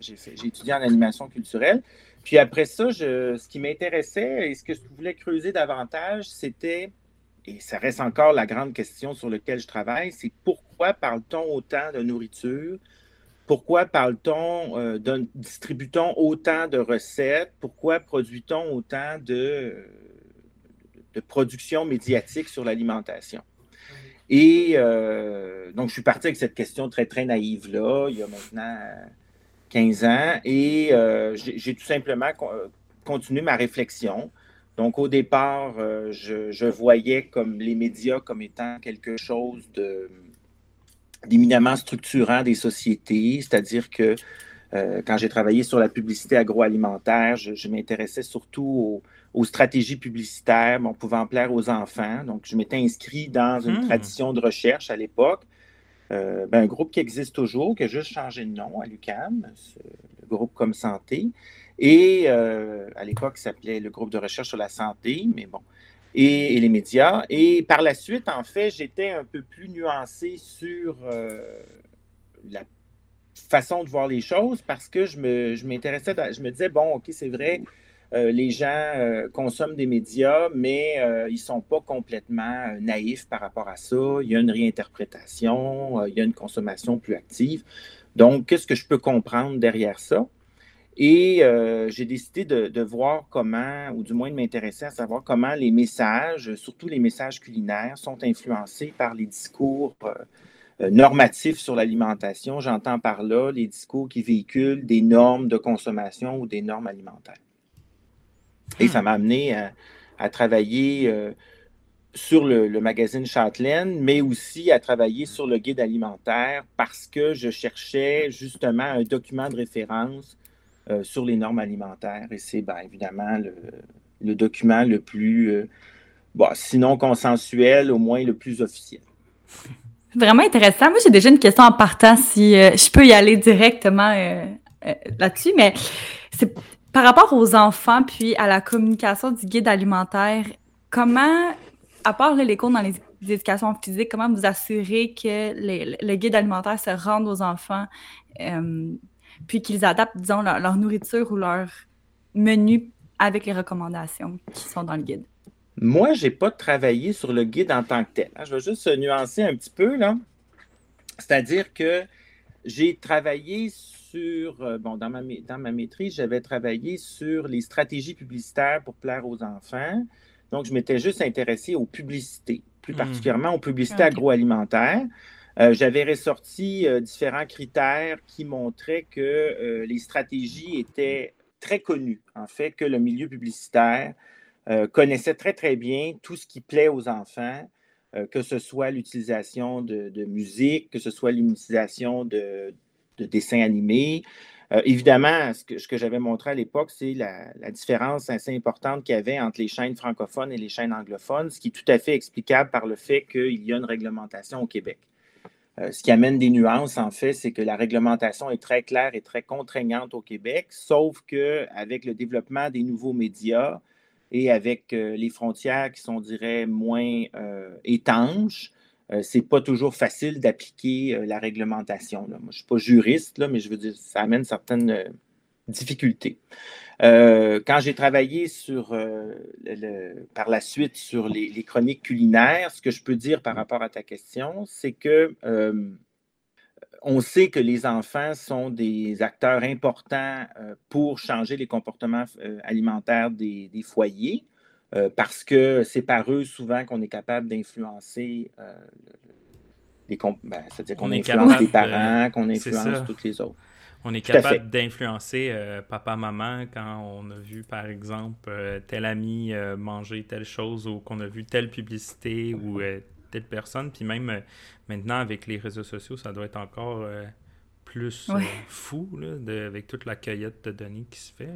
j'ai étudié en animation culturelle. Puis après ça, ce qui m'intéressait et ce que je voulais creuser davantage, c'était et ça reste encore la grande question sur laquelle je travaille, c'est pourquoi parle-t-on autant de nourriture? Pourquoi parle-t-on, euh, distribue-t-on autant de recettes? Pourquoi produit-on autant de, de production médiatique sur l'alimentation? Et euh, donc, je suis parti avec cette question très, très naïve-là, il y a maintenant 15 ans, et euh, j'ai tout simplement continué ma réflexion. Donc, au départ, euh, je, voyais comme les médias comme étant quelque chose d'éminemment structurant des sociétés, c'est-à-dire que quand j'ai travaillé sur la publicité agroalimentaire, je, m'intéressais surtout aux, stratégies publicitaires, bon, pouvant plaire aux enfants. Donc, je m'étais inscrit dans une hmm. tradition de recherche à l'époque. Euh, ben, un groupe qui existe toujours, qui a juste changé de nom à l'UCAM, le groupe Comme Santé. Et euh, à l'époque, il s'appelait le groupe de recherche sur la santé, mais bon, et, les médias. Et par la suite, en fait, j'étais un peu plus nuancé sur euh, la façon de voir les choses parce que je m'intéressais, je, je me disais, bon, OK, c'est vrai, euh, les gens consomment des médias, mais ils ne sont pas complètement naïfs par rapport à ça. Il y a une réinterprétation, il y a une consommation plus active. Donc, qu'est-ce que je peux comprendre derrière ça? Et j'ai décidé de, de, voir comment, ou du moins de m'intéresser à savoir comment les messages, surtout les messages culinaires, sont influencés par les discours normatifs sur l'alimentation. J'entends par là les discours qui véhiculent des normes de consommation ou des normes alimentaires. Et ça hmm. m'a amené à, travailler euh, sur le, magazine Châtelaine, mais aussi à travailler sur le guide alimentaire parce que je cherchais justement un document de référence euh, sur les normes alimentaires. Et c'est bien évidemment le, document le plus, euh, sinon consensuel, au moins le plus officiel. Vraiment intéressant. Moi, j'ai déjà une question en partant si je peux y aller directement là-dessus, mais c'est par rapport aux enfants, puis à la communication du guide alimentaire, comment, à part les cours dans les, éducations physiques, comment vous assurez que le guide alimentaire se rende aux enfants, euh, puis qu'ils adaptent, disons, leur, nourriture ou leur menu avec les recommandations qui sont dans le guide? Moi, je n'ai pas travaillé sur le guide en tant que tel. Hein. Je vais juste nuancer un petit peu, là. C'est-à-dire que j'ai travaillé sur, euh, bon, dans ma, dans ma maîtrise, j'avais travaillé sur les stratégies publicitaires pour plaire aux enfants. Donc, je m'étais juste intéressé aux publicités, plus hmm. particulièrement aux publicités agroalimentaires. Euh, j'avais ressorti euh, différents critères qui montraient que les stratégies étaient très connues, en fait, que le milieu publicitaire connaissait très, très bien tout ce qui plaît aux enfants, que ce soit l'utilisation de, musique, que ce soit l'utilisation de, de dessins animés. Euh, évidemment, ce que, j'avais montré à l'époque, c'est la, différence assez importante qu'il y avait entre les chaînes francophones et les chaînes anglophones, ce qui est tout à fait explicable par le fait qu'il y a une réglementation au Québec. Euh, ce qui amène des nuances, en fait, c'est que la réglementation est très claire et très contraignante au Québec, sauf qu'avec le développement des nouveaux médias et avec euh, les frontières qui sont, dirais, moins étanches, euh, c'est pas toujours facile d'appliquer euh, la réglementation. Moi, je ne suis pas juriste, là, mais je veux dire, ça amène certaines euh, quand j'ai travaillé sur, par la suite sur les, chroniques culinaires, ce que je peux dire par rapport à ta question, c'est que on sait que les enfants sont des acteurs importants pour changer les comportements alimentaires des foyers. Euh, parce que c'est par eux souvent qu'on est capable d'influencer euh, les ben, c'est-à-dire qu'on influence les parents, qu'on influence toutes les autres. On est capable d'influencer euh, papa, maman quand on a vu, par exemple, tel ami manger telle chose ou qu'on a vu telle publicité ou telle personne. Puis même maintenant, avec les réseaux sociaux, ça doit être encore plus fou avec toute la cueillette de données qui se fait.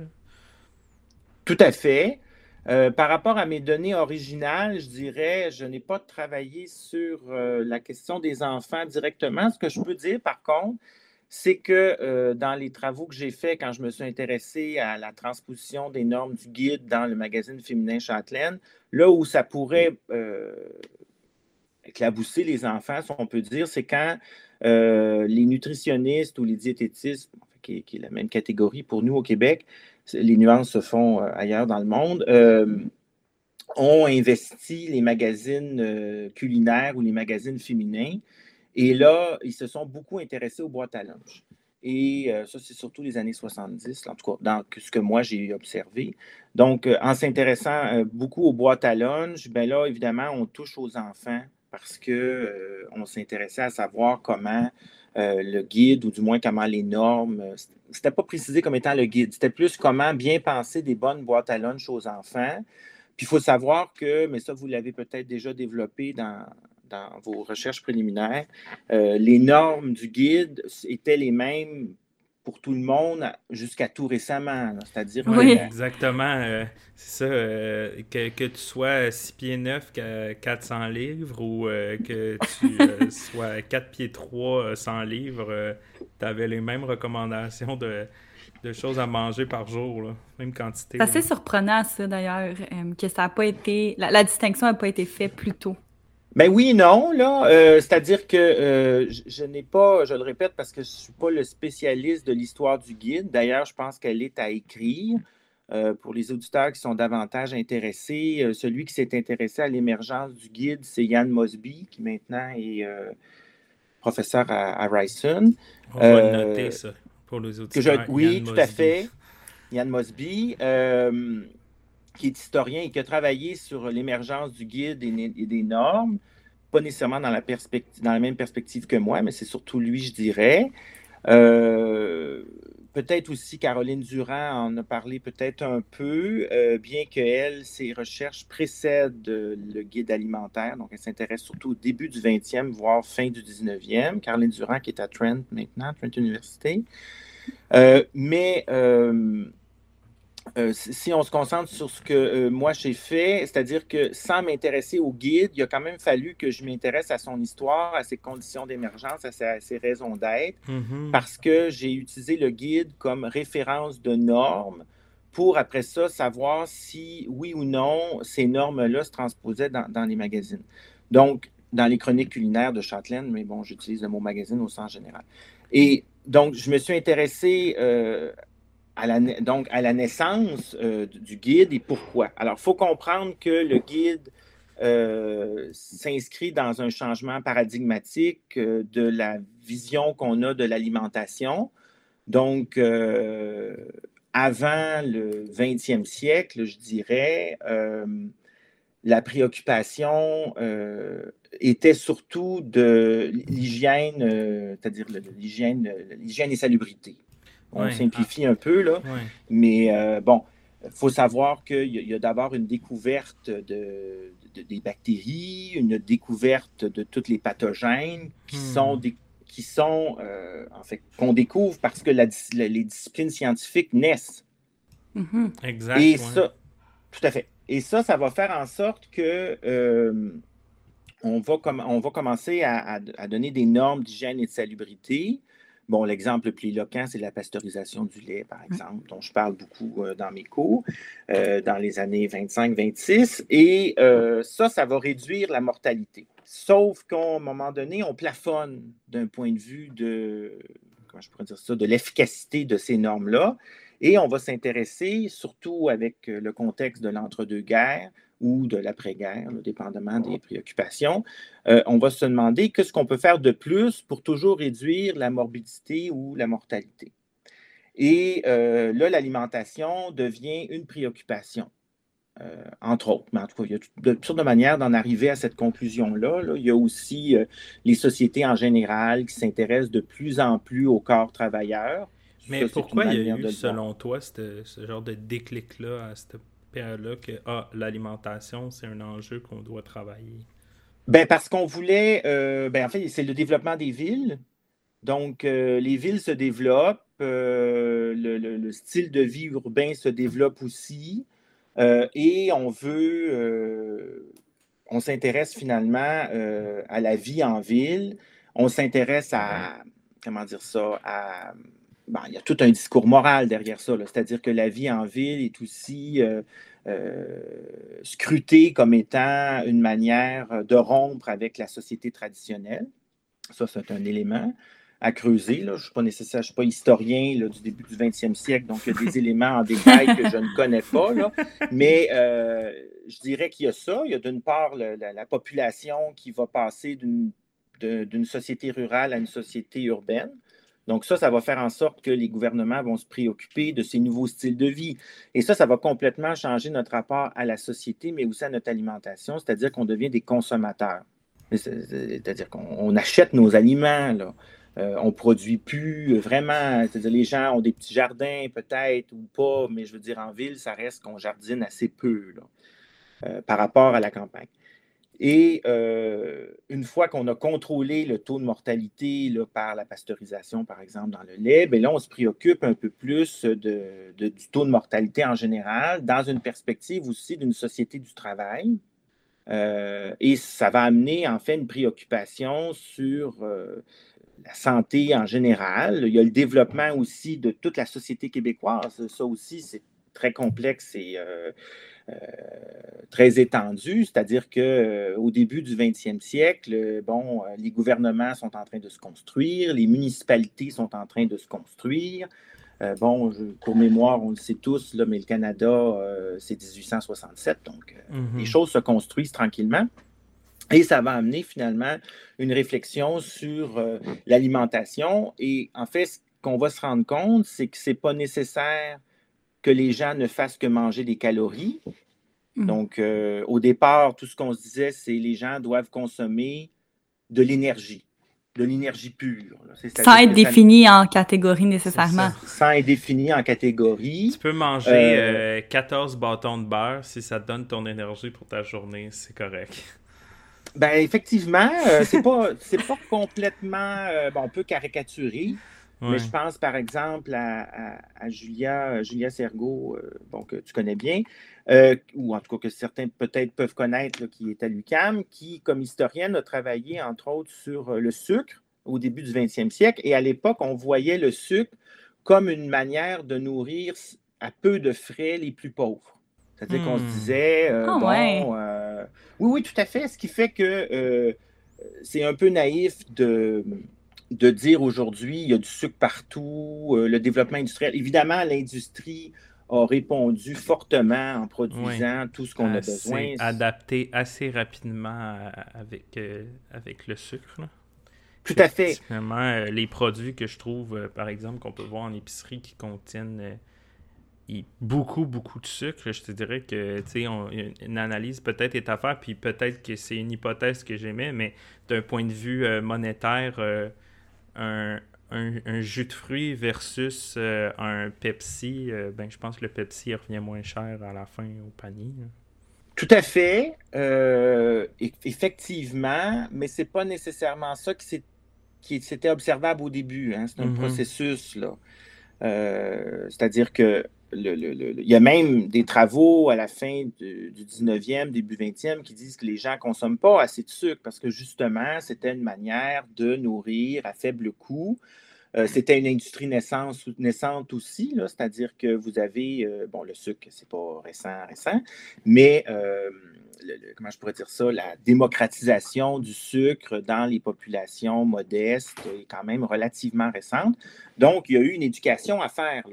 Tout à fait. Euh, par rapport à mes données originales, je dirais, je n'ai pas travaillé sur euh, la question des enfants directement. Ce que je peux dire, par contre, c'est que euh, dans les travaux que j'ai faits quand je me suis intéressé à la transposition des normes du guide dans le magazine féminin Châtelaine, là où ça pourrait éclabousser les enfants, si on peut dire, c'est quand les nutritionnistes ou les diététistes, qui est la même catégorie pour nous au Québec, les nuances se font euh, ailleurs dans le monde, euh, ont investi les magazines culinaires ou les magazines féminins. Et là, ils se sont beaucoup intéressés aux boîtes à lunch. Et ça, c'est surtout les années 70, en tout cas, dans ce que moi j'ai observé. Donc, en s'intéressant beaucoup aux boîtes à lunch, bien là, évidemment, on touche aux enfants parce qu'on s'intéressait à savoir comment le guide, ou du moins comment les normes, c'était pas précisé comme étant le guide, c'était plus comment bien penser des bonnes boîtes à lunch aux enfants. Puis il faut savoir que, mais ça, vous l'avez peut-être déjà développé dans, dans vos recherches préliminaires, euh, les normes du guide étaient les mêmes pour tout le monde jusqu'à tout récemment. C'est-à-dire. Oui, exactement. Euh, c'est ça. Euh, que, que, tu sois 6 pieds 9, 400 livres, ou que tu [LAUGHS] sois 4 pieds 3, 100 livres, tu avais les mêmes recommandations de, de, choses à manger par jour, là. même quantité. C'est assez surprenant, ça, d'ailleurs, que ça n'a pas été. La, la distinction n'a pas été faite plus tôt. Ben oui, non, là. Euh, c'est-à-dire que euh, je, n'ai pas, je le répète parce que je ne suis pas le spécialiste de l'histoire du guide. D'ailleurs, je pense qu'elle est à écrire. Euh, pour les auditeurs qui sont davantage intéressés, celui qui s'est intéressé à l'émergence du guide, c'est Yann Mosby, qui maintenant est professeur à, Ryson. On va noter ça pour les auditeurs. oui, tout à fait. Yann Mosby qui est historien et qui a travaillé sur l'émergence du guide et, des normes, pas nécessairement dans la, même perspective que moi, mais c'est surtout lui, je dirais. Euh, peut-être aussi Caroline Durand en a parlé peut-être un peu, euh, bien que elle, ses recherches précèdent le guide alimentaire. Donc, elle s'intéresse surtout au début du 20e, voire fin du 19e. Caroline Durand qui est à Trent maintenant, Trent Université. Euh, mais euh, si on se concentre sur ce que euh, moi j'ai fait, c'est-à-dire que sans m'intéresser au guide, il a quand même fallu que je m'intéresse à son histoire, à ses conditions d'émergence, à, ses, raisons d'être, mm-hmm. parce que j'ai utilisé le guide comme référence de normes pour après ça savoir si oui ou non ces normes-là se transposaient dans, les magazines. Donc, dans les chroniques culinaires de Châtelaine, mais bon, j'utilise le mot magazine au sens général. Et donc, je me suis intéressé euh, donc à la naissance euh, du guide et pourquoi. Alors, il faut comprendre que le guide euh, s'inscrit dans un changement paradigmatique euh, de la vision qu'on a de l'alimentation. Donc, avant le 20e siècle, je dirais, la préoccupation était surtout de l'hygiène, c'est-à-dire l'hygiène et salubrité. On simplifie un peu, là. Mais euh, bon, il faut savoir qu'il y a, d'abord une découverte de, des bactéries, une découverte de tous les pathogènes qui hmm. sont, qui sont euh, en fait, qu'on découvre parce que les disciplines scientifiques naissent. Mm-hmm. Exact. Et ça, tout à fait. Et ça, ça va faire en sorte que euh, on, va on va commencer à, à donner des normes d'hygiène et de salubrité Bon, l'exemple le plus éloquent, c'est la pasteurisation du lait, par exemple, dont je parle beaucoup euh, dans mes cours euh, dans les années 25-26. Et euh, ça, ça va réduire la mortalité. Sauf qu'à un moment donné, on plafonne d'un point de vue de, comment je pourrais dire ça, de l'efficacité de ces normes-là. Et on va s'intéresser, surtout avec le contexte de l'entre-deux-guerres, ou de l'après-guerre, dépendamment des préoccupations, euh, on va se demander qu'est-ce qu'on peut faire de plus pour toujours réduire la morbidité ou la mortalité. Et euh, là, l'alimentation devient une préoccupation, euh, entre autres. Mais en tout cas, il y a toutes sortes de manières d'en arriver à cette conclusion-là. Il y a aussi les sociétés en général qui s'intéressent de plus en plus au corps travailleur. Mais pourquoi il y a eu, selon toi, ce genre de déclic-là à cette là que ah, l'alimentation, c'est un enjeu qu'on doit travailler? Ben parce qu'on voulait, euh, ben en fait, c'est le développement des villes. Donc, euh, les villes se développent, euh, le, style de vie urbain se développe aussi, et on veut, on s'intéresse finalement à la vie en ville, on s'intéresse à, comment dire ça, à il y a tout un discours moral derrière ça. C'est-à-dire que la vie en ville est aussi euh, euh, scrutée comme étant une manière de rompre avec la société traditionnelle. Ça, c'est un élément. à creuser. Je ne suis pas nécessaire, je suis pas historien du début du 20e siècle, donc il y a des [LAUGHS] éléments en détail que je ne connais pas. Mais euh, je dirais qu'il y a ça. Il y a d'une part la, population qui va passer d'une société rurale à une société urbaine. Donc ça, ça va faire en sorte que les gouvernements vont se préoccuper de ces nouveaux styles de vie. Et ça, ça va complètement changer notre rapport à la société, mais aussi à notre alimentation, c'est-à-dire qu'on devient des consommateurs. C'est-à-dire qu'on achète nos aliments. Euh, on ne produit plus vraiment. C'est-à-dire, les gens ont des petits jardins, peut-être, ou pas, mais je veux dire, en ville, ça reste qu'on jardine assez peu euh, par rapport à la campagne. Et euh, une fois qu'on a contrôlé le taux de mortalité par la pasteurisation, par exemple, dans le lait, bien là, on se préoccupe un peu plus du taux de mortalité en général, dans une perspective aussi d'une société du travail. et ça va amener, en fait, une préoccupation sur la santé en général. Il y a le développement aussi de toute la société québécoise. Ça aussi, c'est très complexe et euh, euh, très étendu. C'est-à-dire qu'au euh, début du 20e siècle, bon, les gouvernements sont en train de se construire, les municipalités sont en train de se construire. bon, pour mémoire, on le sait tous, là, mais le Canada, c'est 1867, donc les mm-hmm. choses se construisent tranquillement. Et ça va amener finalement une réflexion sur euh, l'alimentation. Et en fait, ce qu'on va se rendre compte, c'est que ce n'est pas nécessaire que les gens ne fassent que manger des calories. Mmh. Donc, euh, au départ, tout ce qu'on se disait, c'est que les gens doivent consommer de l'énergie, de l'énergie pure. Sans être défini en catégorie nécessairement. Sans être défini en catégorie. Tu peux manger 14 euh, bâtons de beurre si ça te donne ton énergie pour ta journée, c'est correct. Ben, effectivement, euh, c'est pas, pas complètement. Euh, bon, on peut caricaturer, mais je pense par exemple à, Julia, Julia Sergo, euh, bon, que tu connais bien, ou en tout cas que certains peut-être peuvent connaître, qui est à l'UCAM, qui, comme historienne, a travaillé entre autres sur le sucre au début du 20e siècle. Et à l'époque, on voyait le sucre comme une manière de nourrir à peu de frais les plus pauvres. C'est-à-dire qu'on se hmm. disait, euh, ah, bon, euh, oui, oui, tout à fait. Ce qui fait que euh, c'est un peu naïf de, de dire aujourd'hui, il y a du sucre partout, le développement industriel. Évidemment, l'industrie a répondu fortement en produisant tout ce qu'on a besoin. Adapté assez rapidement avec, avec le sucre. Tout à fait. les produits que je trouve, par exemple, qu'on peut voir en épicerie qui contiennent beaucoup, beaucoup de sucre. Je te dirais que, tu sais, une analyse peut-être est à faire, puis peut-être que c'est une hypothèse que j'aimais, mais d'un point de vue euh, monétaire, euh, un, jus de fruits versus euh, un Pepsi, ben, je pense que le Pepsi revient moins cher à la fin au panier. Tout à fait. effectivement, mais c'est pas nécessairement ça qui, qui s'était observable au début. Hein. C'est un mm-hmm. processus, là. C'est-à-dire que il y a même des travaux à la fin du, 19e, début 20e, qui disent que les gens ne consomment pas assez de sucre parce que justement, c'était une manière de nourrir à faible coût. Euh, c'était une industrie naissante aussi, c'est-à-dire que vous avez, euh, bon, le sucre, c'est pas récent, récent, mais euh, comment je pourrais dire ça, la démocratisation du sucre dans les populations modestes est quand même relativement récente. Donc, il y a eu une éducation à faire.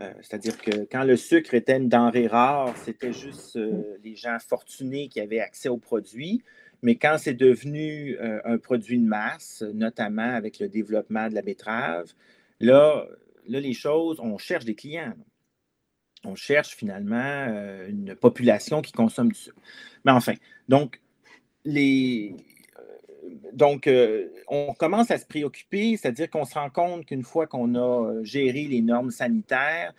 Euh, c'est-à-dire que quand le sucre était une denrée rare, c'était juste euh, les gens fortunés qui avaient accès au produit. Mais quand c'est devenu euh, un produit de masse, notamment avec le développement de la betterave, là, là les choses, on cherche des clients. On cherche finalement une population qui consomme du sucre. Mais enfin, donc, les, donc, euh, on commence à se préoccuper, c'est-à-dire qu'on se rend compte qu'une fois qu'on a euh, géré les normes sanitaires,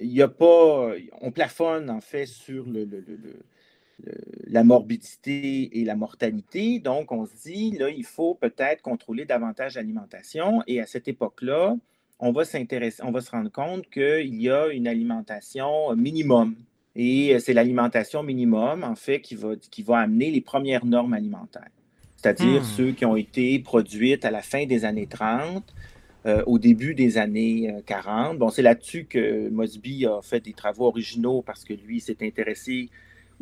il n'y a pas, on plafonne en fait sur la morbidité et la mortalité. Donc, on se dit, là, il faut peut-être contrôler davantage l'alimentation. Et à cette époque-là, on va s'intéresser, on va se rendre compte qu'il y a une alimentation minimum. Et euh, c'est l'alimentation minimum, en fait, qui va, qui va amener les premières normes alimentaires c'est-à-dire hmm. ceux qui ont été produites à la fin des années 30, euh, au début des années 40. Euh, bon, c'est là-dessus que Mosby a fait des travaux originaux parce que lui s'est intéressé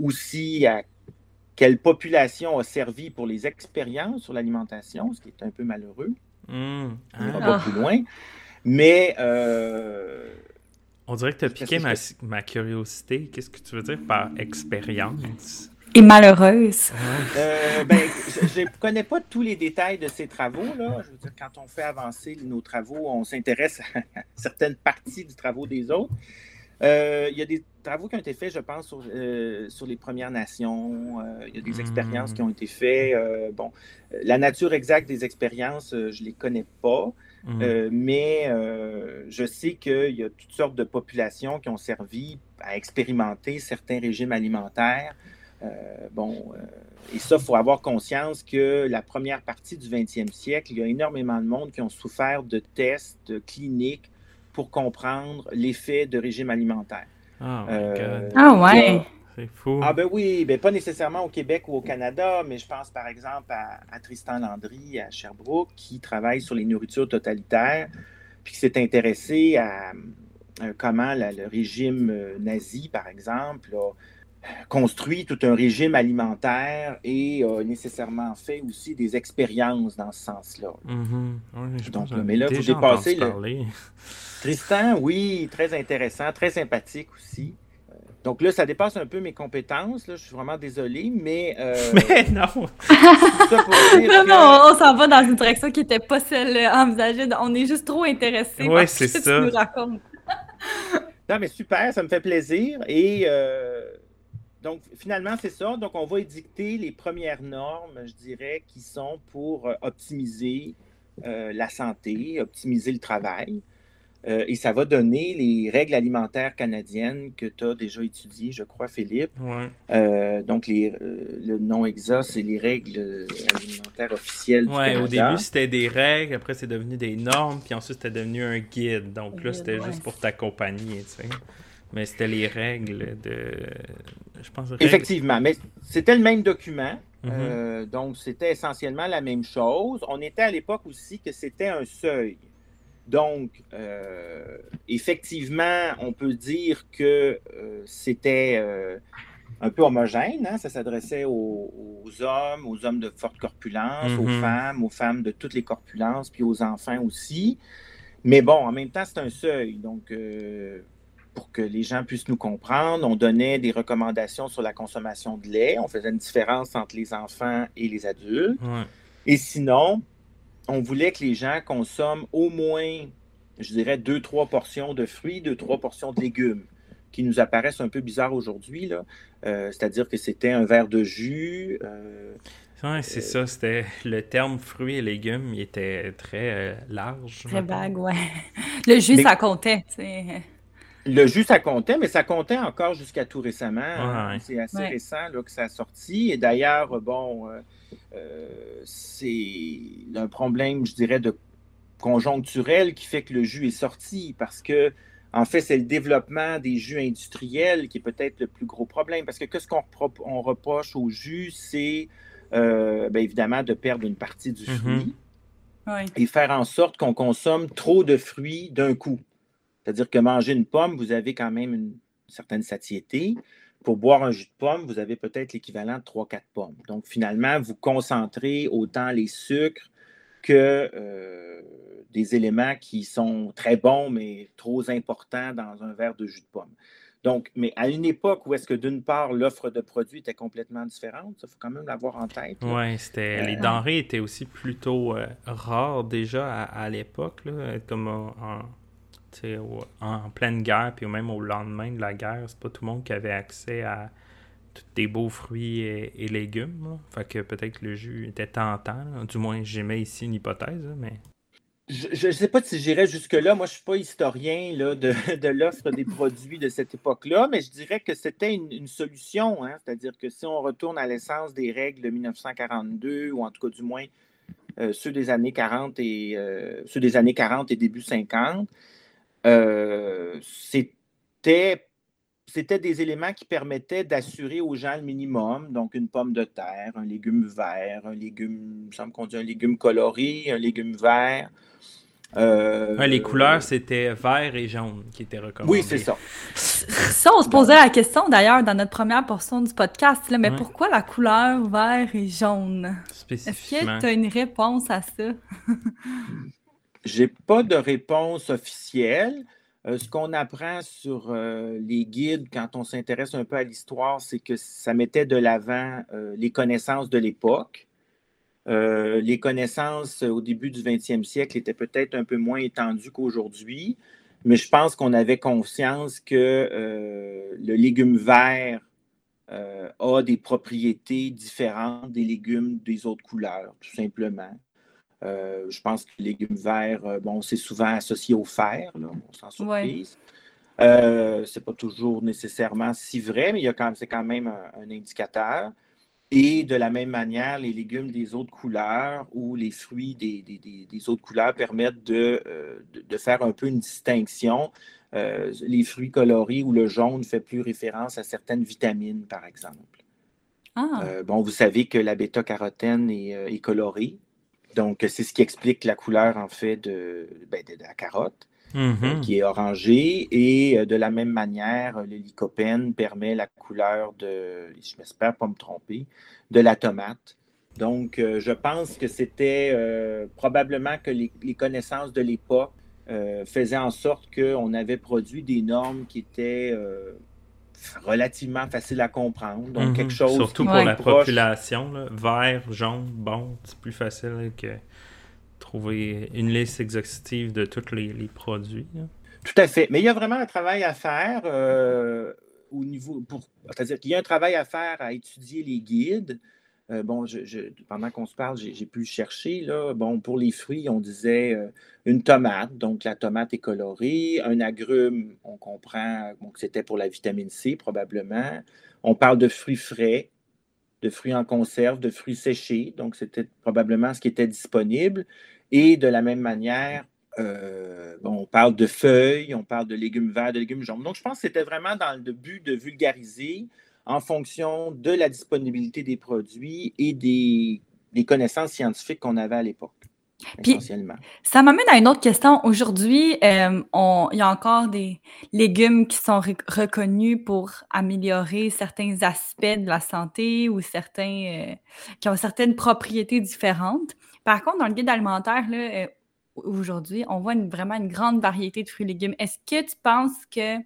aussi à quelle population a servi pour les expériences sur l'alimentation, ce qui est un peu malheureux. Hmm. Ah. pas Ah. plus loin. Mais euh, On dirait que tu as piqué ma curiosité. Qu'est-ce que tu veux dire par expérience? Et malheureuse. Euh, ben, je ne connais pas tous les détails de ces. Je veux dire, quand on fait avancer nos travaux, on s'intéresse à [LAUGHS] certaines parties du travaux des autres. Euh, il y a des travaux qui ont été faits, je pense, sur, euh, sur les Premières Nations. Euh, il y a des Mm. expériences qui ont été faites. Euh, bon, la nature exacte des expériences, euh, je ne les connais pas. Euh, mais euh, je sais qu'il y a toutes sortes de populations qui ont servi à expérimenter certains régimes alimentaires. Euh, bon, euh, et ça, il faut avoir conscience que la première partie du 20e siècle, il y a énormément de monde qui ont souffert de tests cliniques pour comprendre l'effet de régime alimentaire. Oh Euh, Ah y ouais. c'est fou. ah ben oui, ben pas nécessairement au Québec ou au Canada, mais je pense par exemple à, à Tristan Landry à Sherbrooke qui travaille sur les nourritures totalitaires, puis qui s'est intéressé à, comment la- le régime nazi, par exemple, a construit tout un régime alimentaire et a nécessairement fait aussi des expériences dans ce sens-là. Mhm. Ouais, je Donc, mais là, vous dépassez le- parler. [LAUGHS] Tristan, oui, très intéressant, très sympathique aussi. Euh, Donc là, ça dépasse un peu mes compétences. Là. Je suis vraiment désolé, mais, euh, [LAUGHS] Mais non! tout ça pour dire Non, que- non, on s'en va dans une direction qui n'était pas celle envisagée. On est juste trop intéressés Ouais, par ce que ça. tu nous racontes. Non, mais super, ça me fait plaisir. Et euh, donc, finalement, c'est ça. Donc, on va édicter les premières normes, je dirais, qui sont pour euh, optimiser euh, la santé, optimiser le travail. Euh, et ça va donner les règles alimentaires canadiennes que tu as déjà étudiées, je crois, Philippe. Ouais. Euh, donc, les, euh, le nom exact, c'est les règles alimentaires officielles du Ouais, au début c'était des règles, après c'est devenu des normes, puis ensuite c'était devenu un guide. Donc là c'était ouais. juste pour t'accompagner, tu sais. Mais c'était les règles de. Je pense. règles- Effectivement, mais c'était le même document. Mhm. Euh, donc, c'était essentiellement la même chose. On était à l'époque aussi que c'était un seuil. Donc, euh, effectivement, on peut dire que euh, c'était un peu homogène. hein. Ça s'adressait aux, aux hommes, aux hommes de forte corpulence, aux Mhm. femmes, aux femmes de toutes les corpulences, puis aux enfants aussi. Mais bon, en même temps, c'est un seuil. Donc, pour que les gens puissent nous comprendre, on donnait des recommandations sur la consommation de lait. On faisait une différence entre les enfants et les adultes. Ouais. Et sinon, on voulait que les gens consomment au moins, je dirais, deux, trois portions de fruits, deux, trois portions de légumes, qui nous apparaissent un peu bizarres aujourd'hui. là. Euh, C'est-à-dire que c'était un verre de jus. euh, Ouais, c'est ça, c'était [LAUGHS] le terme fruits et légumes, il était très euh, large. Très vague, ouais. [LAUGHS] Le jus, Mais- ça comptait. tu sais. Le jus, ça comptait, mais ça comptait encore jusqu'à tout récemment. Ouais. C'est assez Ouais. récent là, que ça a sorti. Et d'ailleurs, bon, euh, euh, c'est un problème, je dirais, de conjoncturel qui fait que le jus est sorti parce que, en fait, c'est le développement des jus industriels qui est peut-être le plus gros problème. Parce que qu'est-ce qu'on repro- on reproche au jus, c'est euh, ben, évidemment de perdre une partie du fruit Ouais. et faire en sorte qu'on consomme trop de fruits d'un coup. C'est-à-dire que manger une pomme, vous avez quand même une certaine satiété. Pour boire un jus de pomme, vous avez peut-être l'équivalent de 3-4 pommes. Donc, finalement, vous concentrez autant les sucres que euh, des éléments qui sont très bons, mais trop importants dans un verre de jus de pomme. Donc, mais à une époque où est-ce que d'une part, l'offre de produits était complètement différente, il faut quand même l'avoir en tête. Ouais, c'était. Les Euh, denrées étaient aussi plutôt euh, rares déjà à, à l'époque, comme en, en pleine guerre, puis même au lendemain de la guerre, c'est pas tout le monde qui avait accès à tous des beaux fruits et, légumes. là. Fait que peut-être le jus était tentant. Du moins, j'aimais ici une hypothèse, mais. Je ne sais pas si j'irais jusque-là. Moi, je ne suis pas historien là, de, [LAUGHS] de l'offre des produits de cette époque-là, mais je dirais que c'était une, solution. hein. C'est-à-dire que si on retourne à l'essence des règles de 1942, ou en tout cas du moins euh, ceux des années 40 et euh, ceux des années 40 et début 50, euh, c'était c'était des éléments qui permettaient d'assurer aux gens le minimum, donc une pomme de terre, un légume vert, un légume, il me semble qu'on dit un légume coloré, un légume vert. Euh, Ouais, les couleurs, c'était vert et jaune qui étaient recommandées. Oui, c'est ça. Ça, on se posait la question d'ailleurs dans notre première portion du podcast, là, mais Ouais. pourquoi la couleur vert et jaune? Est-ce que tu as une réponse à ça? [LAUGHS] J'ai pas de réponse officielle. Euh, ce qu'on apprend sur euh, les guides quand on s'intéresse un peu à l'histoire, c'est que ça mettait de l'avant euh, les connaissances de l'époque. les connaissances au début du 20e siècle étaient peut-être un peu moins étendues qu'aujourd'hui, mais je pense qu'on avait conscience que le légume vert a des propriétés différentes des légumes des autres couleurs, tout simplement. Euh, je pense que les légumes verts, euh, bon, c'est souvent associé au fer, là, sans surprise. Euh, c'est pas toujours nécessairement si vrai, mais il y a quand c'est quand même un, indicateur. Et de la même manière, les légumes des autres couleurs ou les fruits des, des, autres couleurs permettent de, de, faire un peu une distinction. les fruits colorés ou le jaune fait plus référence à certaines vitamines, par exemple. Ah. bon, vous savez que la bêta-carotène est, est colorée. Donc, c'est ce qui explique la couleur, en fait, de, ben, la carotte, euh, mm-hmm. qui est orangée. Et euh, de la même manière, le lycopène permet la couleur de, je m'espère pas me tromper, de la tomate. Donc, euh, je pense que c'était probablement que les, connaissances de l'époque faisaient en sorte qu'on avait produit des normes qui étaient relativement facile à comprendre. Donc, quelque mhm. chose. Surtout pour la population, vert, jaune, bon, c'est plus facile que trouver une liste exhaustive de tous les, produits. Tout à fait. Mais il y a vraiment un travail à faire euh, au niveau. C'est-à-dire qu'il y a un travail à faire à étudier les guides. Euh, bon, pendant qu'on se parle, j'ai pu chercher. Là. Bon, pour les fruits, on disait euh, une tomate, donc la tomate est colorée. Un agrume, on comprend que c'était pour la vitamine C probablement. On parle de fruits frais, de fruits en conserve, de fruits séchés, donc c'était probablement ce qui était disponible. Et de la même manière, euh, bon, on parle de feuilles, on parle de légumes verts, de légumes jaunes. Donc, je pense que c'était vraiment dans le but de vulgariser en fonction de la disponibilité des produits et des, connaissances scientifiques qu'on avait à l'époque. essentiellement. ça m'amène à une autre question. Aujourd'hui, euh, il y a encore des légumes qui sont reconnus pour améliorer certains aspects de la santé ou certains euh, qui ont certaines propriétés différentes. Par contre, dans le guide alimentaire, là, euh, aujourd'hui, on voit vraiment une grande variété de fruits et légumes. Est-ce que tu penses que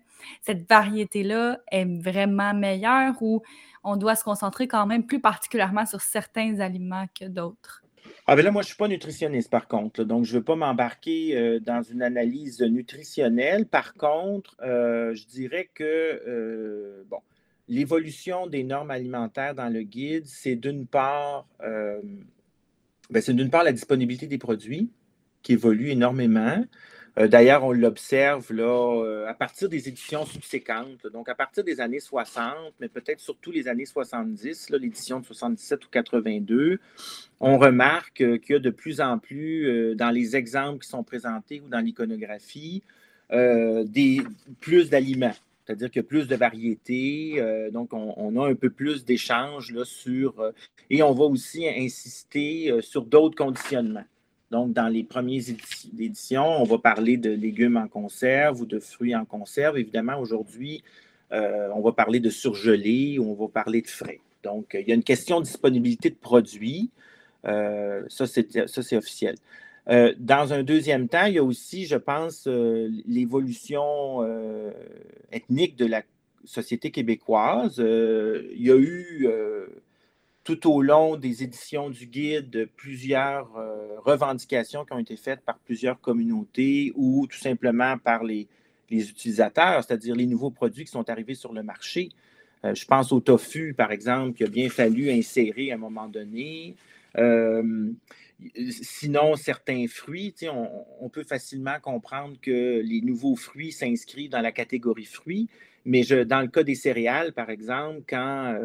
cette variété-là est vraiment meilleure ou on doit se concentrer quand même plus particulièrement sur certains aliments que d'autres? Ah ben là, moi, je ne suis pas nutritionniste, par contre. donc, je ne veux pas m'embarquer euh, dans une analyse nutritionnelle. Par contre, euh, je dirais que, euh, bon, l'évolution des normes alimentaires dans le guide, c'est d'une part, ben, c'est d'une part la disponibilité des produits qui évolue énormément. Euh, d'ailleurs, on l'observe euh, à partir des éditions subséquentes, donc à partir des années 60, mais peut-être surtout les années 70, l'édition de 77 ou 82, on remarque euh, qu'il y a de plus en plus, dans les exemples qui sont présentés ou dans l'iconographie, des, plus d'aliments. C'est-à-dire qu'il y a plus de variétés, donc on, a un peu plus d'échanges sur... et on va aussi insister sur d'autres conditionnements. Donc, dans les premières éditions, on va parler de légumes en conserve ou de fruits en conserve. Évidemment, aujourd'hui, euh, on va parler de surgelé ou on va parler de frais. Donc, il y a une question de disponibilité de produits. Euh, ça, c'est officiel. Euh, dans un deuxième temps, il y a aussi, je pense, l'évolution ethnique de la société québécoise. il y a eu tout au long des éditions du guide plusieurs euh, revendications qui ont été faites par plusieurs communautés ou tout simplement par les, utilisateurs, c'est-à-dire les nouveaux produits qui sont arrivés sur le marché. Euh, je pense au tofu, par exemple, qu'il a bien fallu insérer à un moment donné. Euh, sinon, certains fruits, on, peut facilement comprendre que les nouveaux fruits s'inscrivent dans la catégorie fruits, mais dans le cas des céréales, par exemple, quand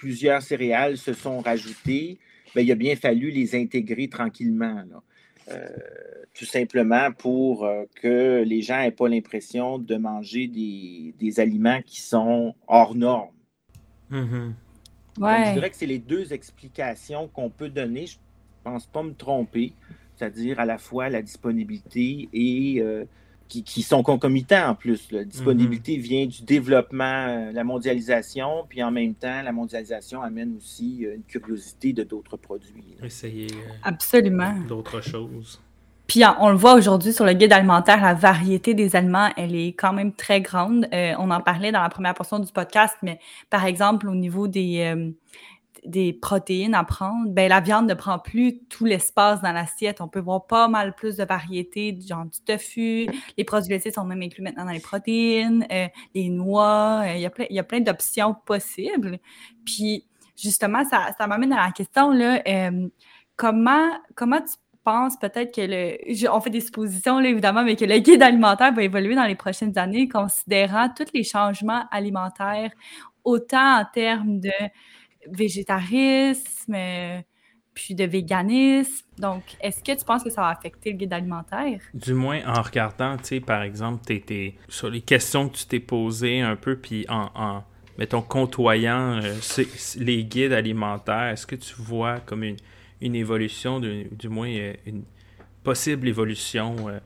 plusieurs céréales se sont rajoutées, ben, il a bien fallu les intégrer tranquillement. Euh, tout simplement pour euh, que les gens n'aient pas l'impression de manger des, aliments qui sont hors normes. Mm-hmm. je dirais que c'est les deux explications qu'on peut donner. Je ne pense pas me tromper, c'est-à-dire à la fois la disponibilité et euh, qui, sont concomitants en plus. La disponibilité mhm. vient du développement, euh, la mondialisation, puis en même temps, la mondialisation amène aussi euh, une curiosité de d'autres produits. Essayer Absolument. d'autres choses. Puis on le voit aujourd'hui sur le guide alimentaire, la variété des aliments, elle est quand même très grande. Euh, on en parlait dans la première portion du podcast, mais par exemple, au niveau des, euh, des protéines à prendre, ben, la viande ne prend plus tout l'espace dans l'assiette. On peut voir pas mal plus de variétés, genre du tofu. Les produits laitiers sont même inclus maintenant dans les protéines, euh, les noix. Il y a plein, y a plein d'options possibles. Puis, justement, ça, ça m'amène à la question, là, comment, comment tu pense peut-être que le. on fait des suppositions, là, évidemment, mais que le guide alimentaire va évoluer dans les prochaines années, considérant tous les changements alimentaires, autant en termes de végétarisme, puis de véganisme. Donc, est-ce que tu penses que ça va affecter le guide alimentaire? Du moins, en regardant, tu sais, par exemple, sur les questions que tu t'es posées un peu, puis en, mettons, côtoyant euh, les guides alimentaires, est-ce que tu vois comme une une évolution, du moins euh, une possible évolution euh,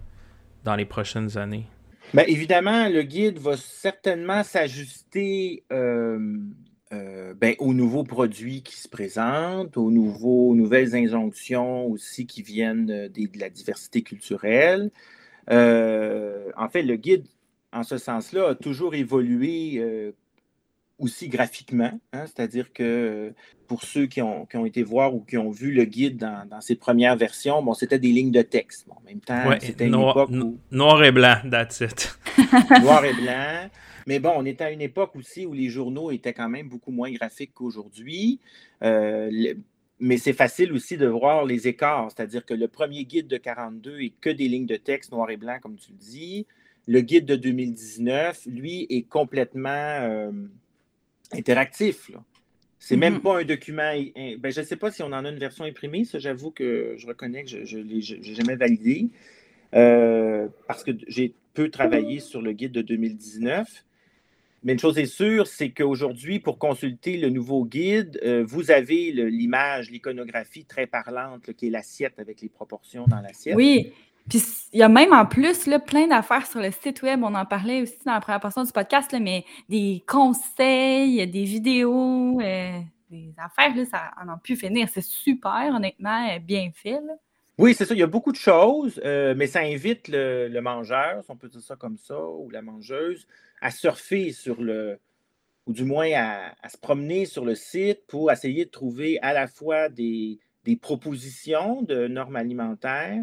dans les prochaines années? Bien, évidemment, le guide va certainement s'ajuster euh, ben, aux nouveaux produits qui se présentent, aux, nouvelles injonctions aussi qui viennent de, de la diversité culturelle. en fait, le guide, en ce sens-là, a toujours évolué aussi graphiquement, hein, c'est-à-dire que pour ceux qui ont, été voir ou qui ont vu le guide dans, ses premières versions, bon, c'était des lignes de texte. en même temps, c'était une époque où... Noir et blanc, that's it. [LAUGHS] noir et [LAUGHS] blanc. Mais bon, on était à une époque aussi où les journaux étaient quand même beaucoup moins graphiques qu'aujourd'hui. Euh, mais c'est facile aussi de voir les écarts, c'est-à-dire que le premier guide de 42 est que des lignes de texte noir et blanc, comme tu le dis. Le guide de 2019, lui, est complètement... Euh, interactif. Là. C'est même mm-hmm. pas un document. Ben, je ne sais pas si on en a une version imprimée. Ça, j'avoue que je reconnais que je n'ai jamais validé. Euh, parce que j'ai peu travaillé sur le guide de 2019. Mais une chose est sûre, c'est qu'aujourd'hui, pour consulter le nouveau guide, euh, vous avez l'image, l'iconographie très parlante, qui est l'assiette avec les proportions dans l'assiette. Oui, puis il y a même en plus plein d'affaires sur le site web. On en parlait aussi dans la première portion du podcast, mais des conseils, des vidéos, euh, des affaires, là, ça en a pu finir. C'est super, honnêtement, euh, bien fait. Oui, c'est ça. Il y a beaucoup de choses, euh, mais ça invite le, mangeur, si on peut dire ça comme ça, ou la mangeuse, à surfer sur le, ou du moins à, se promener sur le site pour essayer de trouver à la fois des propositions de normes alimentaires,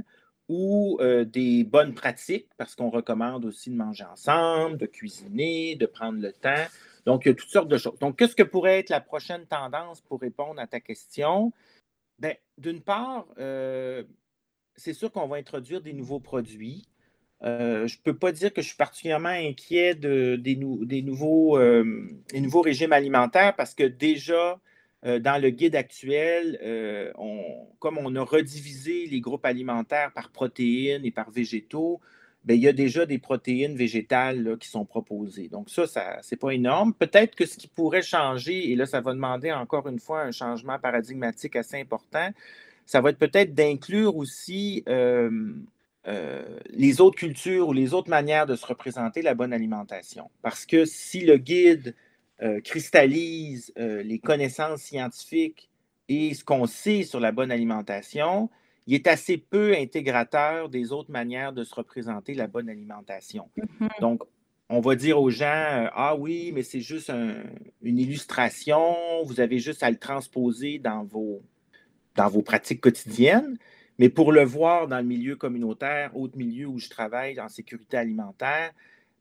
ou euh, des bonnes pratiques, parce qu'on recommande aussi de manger ensemble, de cuisiner, de prendre le temps. Donc, il y a toutes sortes de choses. Donc, qu'est-ce que pourrait être la prochaine tendance pour répondre à ta question? Bien, d'une part, euh, c'est sûr qu'on va introduire des nouveaux produits. Euh, je ne peux pas dire que je suis particulièrement inquiet des nouveaux régimes alimentaires parce que déjà, euh, dans le guide actuel, euh, comme on a redivisé les groupes alimentaires par protéines et par végétaux, bien, il y a déjà des protéines végétales qui sont proposées. Donc, ça, ça c'est pas énorme. Peut-être que ce qui pourrait changer, et là, ça va demander encore une fois un changement paradigmatique assez important, ça va être peut-être d'inclure aussi euh, les autres cultures ou les autres manières de se représenter la bonne alimentation. Parce que si le guide cristallise euh, les connaissances scientifiques et ce qu'on sait sur la bonne alimentation, il est assez peu intégrateur des autres manières de se représenter la bonne alimentation. Mm-hmm. Donc, on va dire aux gens, euh, ah oui, mais c'est juste une illustration, vous avez juste à le transposer dans vos, dans vos pratiques quotidiennes. Mais pour le voir dans le milieu communautaire, autre milieu où je travaille en sécurité alimentaire,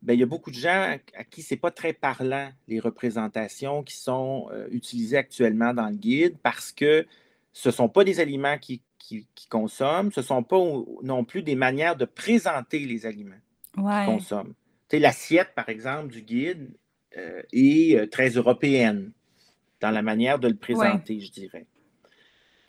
ben, il y a beaucoup de gens à qui ce n'est pas très parlant, les représentations qui sont euh, utilisées actuellement dans le guide, parce que ce ne sont pas des aliments qu'ils qui, consomment, ce ne sont pas non plus des manières de présenter les aliments qu'ils consomment. L'assiette, par exemple, du guide euh, est euh, très européenne dans la manière de le présenter, je dirais.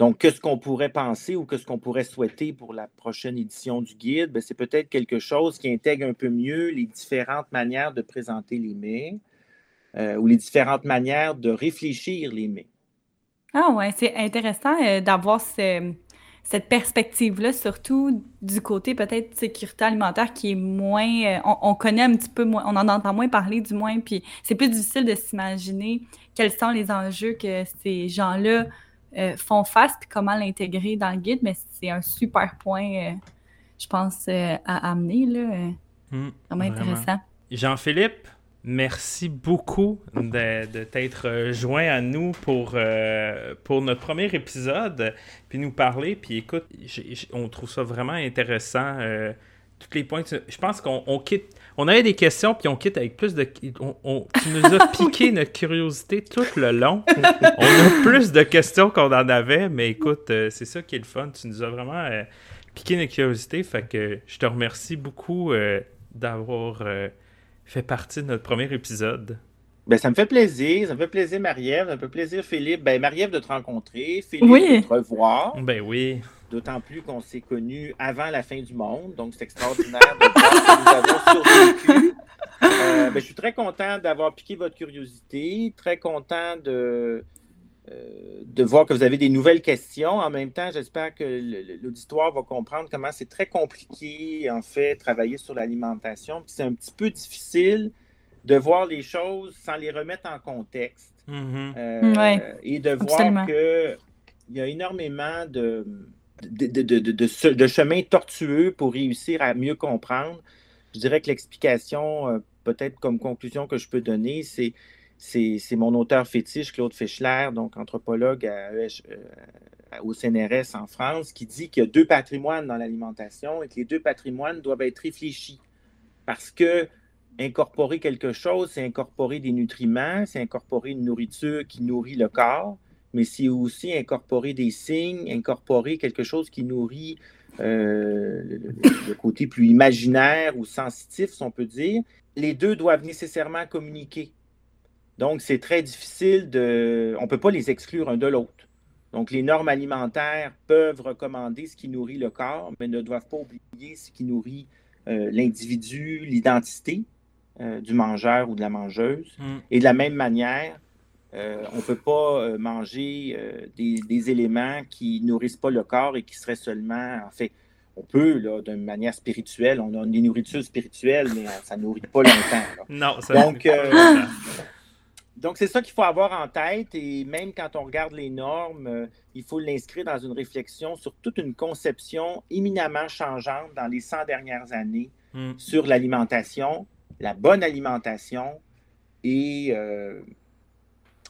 Donc, qu'est-ce qu'on pourrait penser ou qu'est-ce qu'on pourrait souhaiter pour la prochaine édition du guide? Ben, c'est peut-être quelque chose qui intègre un peu mieux les différentes manières de présenter les mets euh, ou les différentes manières de réfléchir les mets. Ah ouais, c'est intéressant euh, d'avoir cette perspective-là, surtout du côté peut-être sécurité alimentaire qui est moins, euh, on, on, connaît un petit peu moins, on en entend moins parler du moins, puis c'est plus difficile de s'imaginer quels sont les enjeux que ces gens-là euh, font face, puis comment l'intégrer dans le guide, mais c'est un super point. Euh, je pense, à amener. Là. Hmm, vraiment intéressant. Jean-Philippe, merci beaucoup de, t'être joint à nous pour, pour notre premier épisode, puis nous parler. Puis écoute, on trouve ça vraiment intéressant. tous les points. Je pense qu'on quitte on avait des questions, puis on quitte avec plus de. On, tu nous as [LAUGHS] piqué notre curiosité tout le long. on a plus de questions qu'on en avait, mais écoute, euh, c'est ça qui est le fun. Tu nous as vraiment euh, piqué notre curiosité. Fait que je te remercie beaucoup euh, d'avoir fait partie de notre premier épisode. Ben, ça me fait plaisir. Ça me fait plaisir, Marie-Ève. Ça me fait plaisir, Philippe. Ben, Marie-Ève, de te rencontrer. Philippe, de te revoir. Ben oui. D'autant plus qu'on s'est connus avant la fin du monde. Donc, c'est extraordinaire de voir que nous avons survécu. Euh, ben, je suis très content d'avoir piqué votre curiosité. Très content de, euh, de voir que vous avez des nouvelles questions. En même temps, j'espère que l'auditoire va comprendre comment c'est très compliqué, en fait, travailler sur l'alimentation. c'est un petit peu difficile de voir les choses sans les remettre en contexte. Mm-hmm. Euh, et de voir qu'il y a énormément de de, chemin tortueux pour réussir à mieux comprendre. Je dirais que l'explication, euh, peut-être comme conclusion que je peux donner, c'est mon auteur fétiche, Claude Fischler, donc anthropologue euh, au CNRS en France, qui dit qu'il y a deux patrimoines dans l'alimentation et que les deux patrimoines doivent être réfléchis. Parce que incorporer quelque chose, c'est incorporer des nutriments, c'est incorporer une nourriture qui nourrit le corps mais c'est aussi incorporer des signes, incorporer quelque chose qui nourrit euh, le, côté plus imaginaire ou sensitif, si on peut dire. Les deux doivent nécessairement communiquer. Donc, c'est très difficile de... On ne peut pas les exclure un de l'autre. Donc, les normes alimentaires peuvent recommander ce qui nourrit le corps, mais ne doivent pas oublier ce qui nourrit euh, l'individu, l'identité euh, du mangeur ou de la mangeuse. Mm. Et de la même manière, euh, on ne peut pas euh, manger euh, des, éléments qui nourrissent pas le corps et qui seraient seulement, en fait, on peut, là, d'une manière spirituelle, on a des nourritures spirituelles, mais ça ne nourrit pas longtemps. [LAUGHS] Non, ça Donc, donc c'est ça qu'il faut avoir en tête et même quand on regarde les normes, il faut l'inscrire dans une réflexion sur toute une conception éminemment changeante dans les 100 dernières années hmm. sur l'alimentation, la bonne alimentation et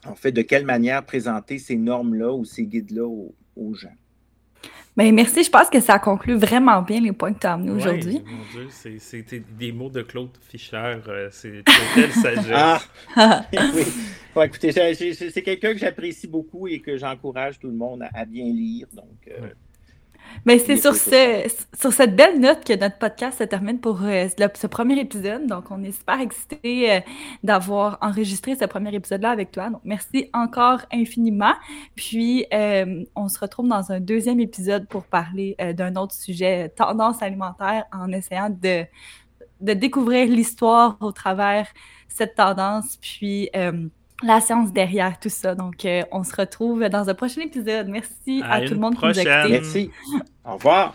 en fait, de quelle manière présenter ces normes-là ou ces guides-là aux, gens? Bien, merci. Je pense que ça conclut vraiment bien les points que tu as amenés aujourd'hui. Mon Dieu, c'était des mots de Claude Fischer. Euh, c'est telle [LAUGHS] sagesse. Ah! [LAUGHS] oui. écoutez, c'est quelqu'un que j'apprécie beaucoup et que j'encourage tout le monde à, bien lire. Donc, euh, mais c'est sur, ce, sur cette belle note que notre podcast se termine pour euh, ce premier épisode. Donc, on est super excités euh, d'avoir enregistré ce premier épisode-là avec toi. Donc, merci encore infiniment. Puis, euh, on se retrouve dans un deuxième épisode pour parler d'un autre sujet, tendance alimentaire, en essayant de, de découvrir l'histoire au travers cette tendance. Puis, la science derrière tout ça. Donc, euh, on se retrouve dans un prochain épisode. Merci à, tout le monde prochaine. qui nous a écoutés. Merci. Au revoir.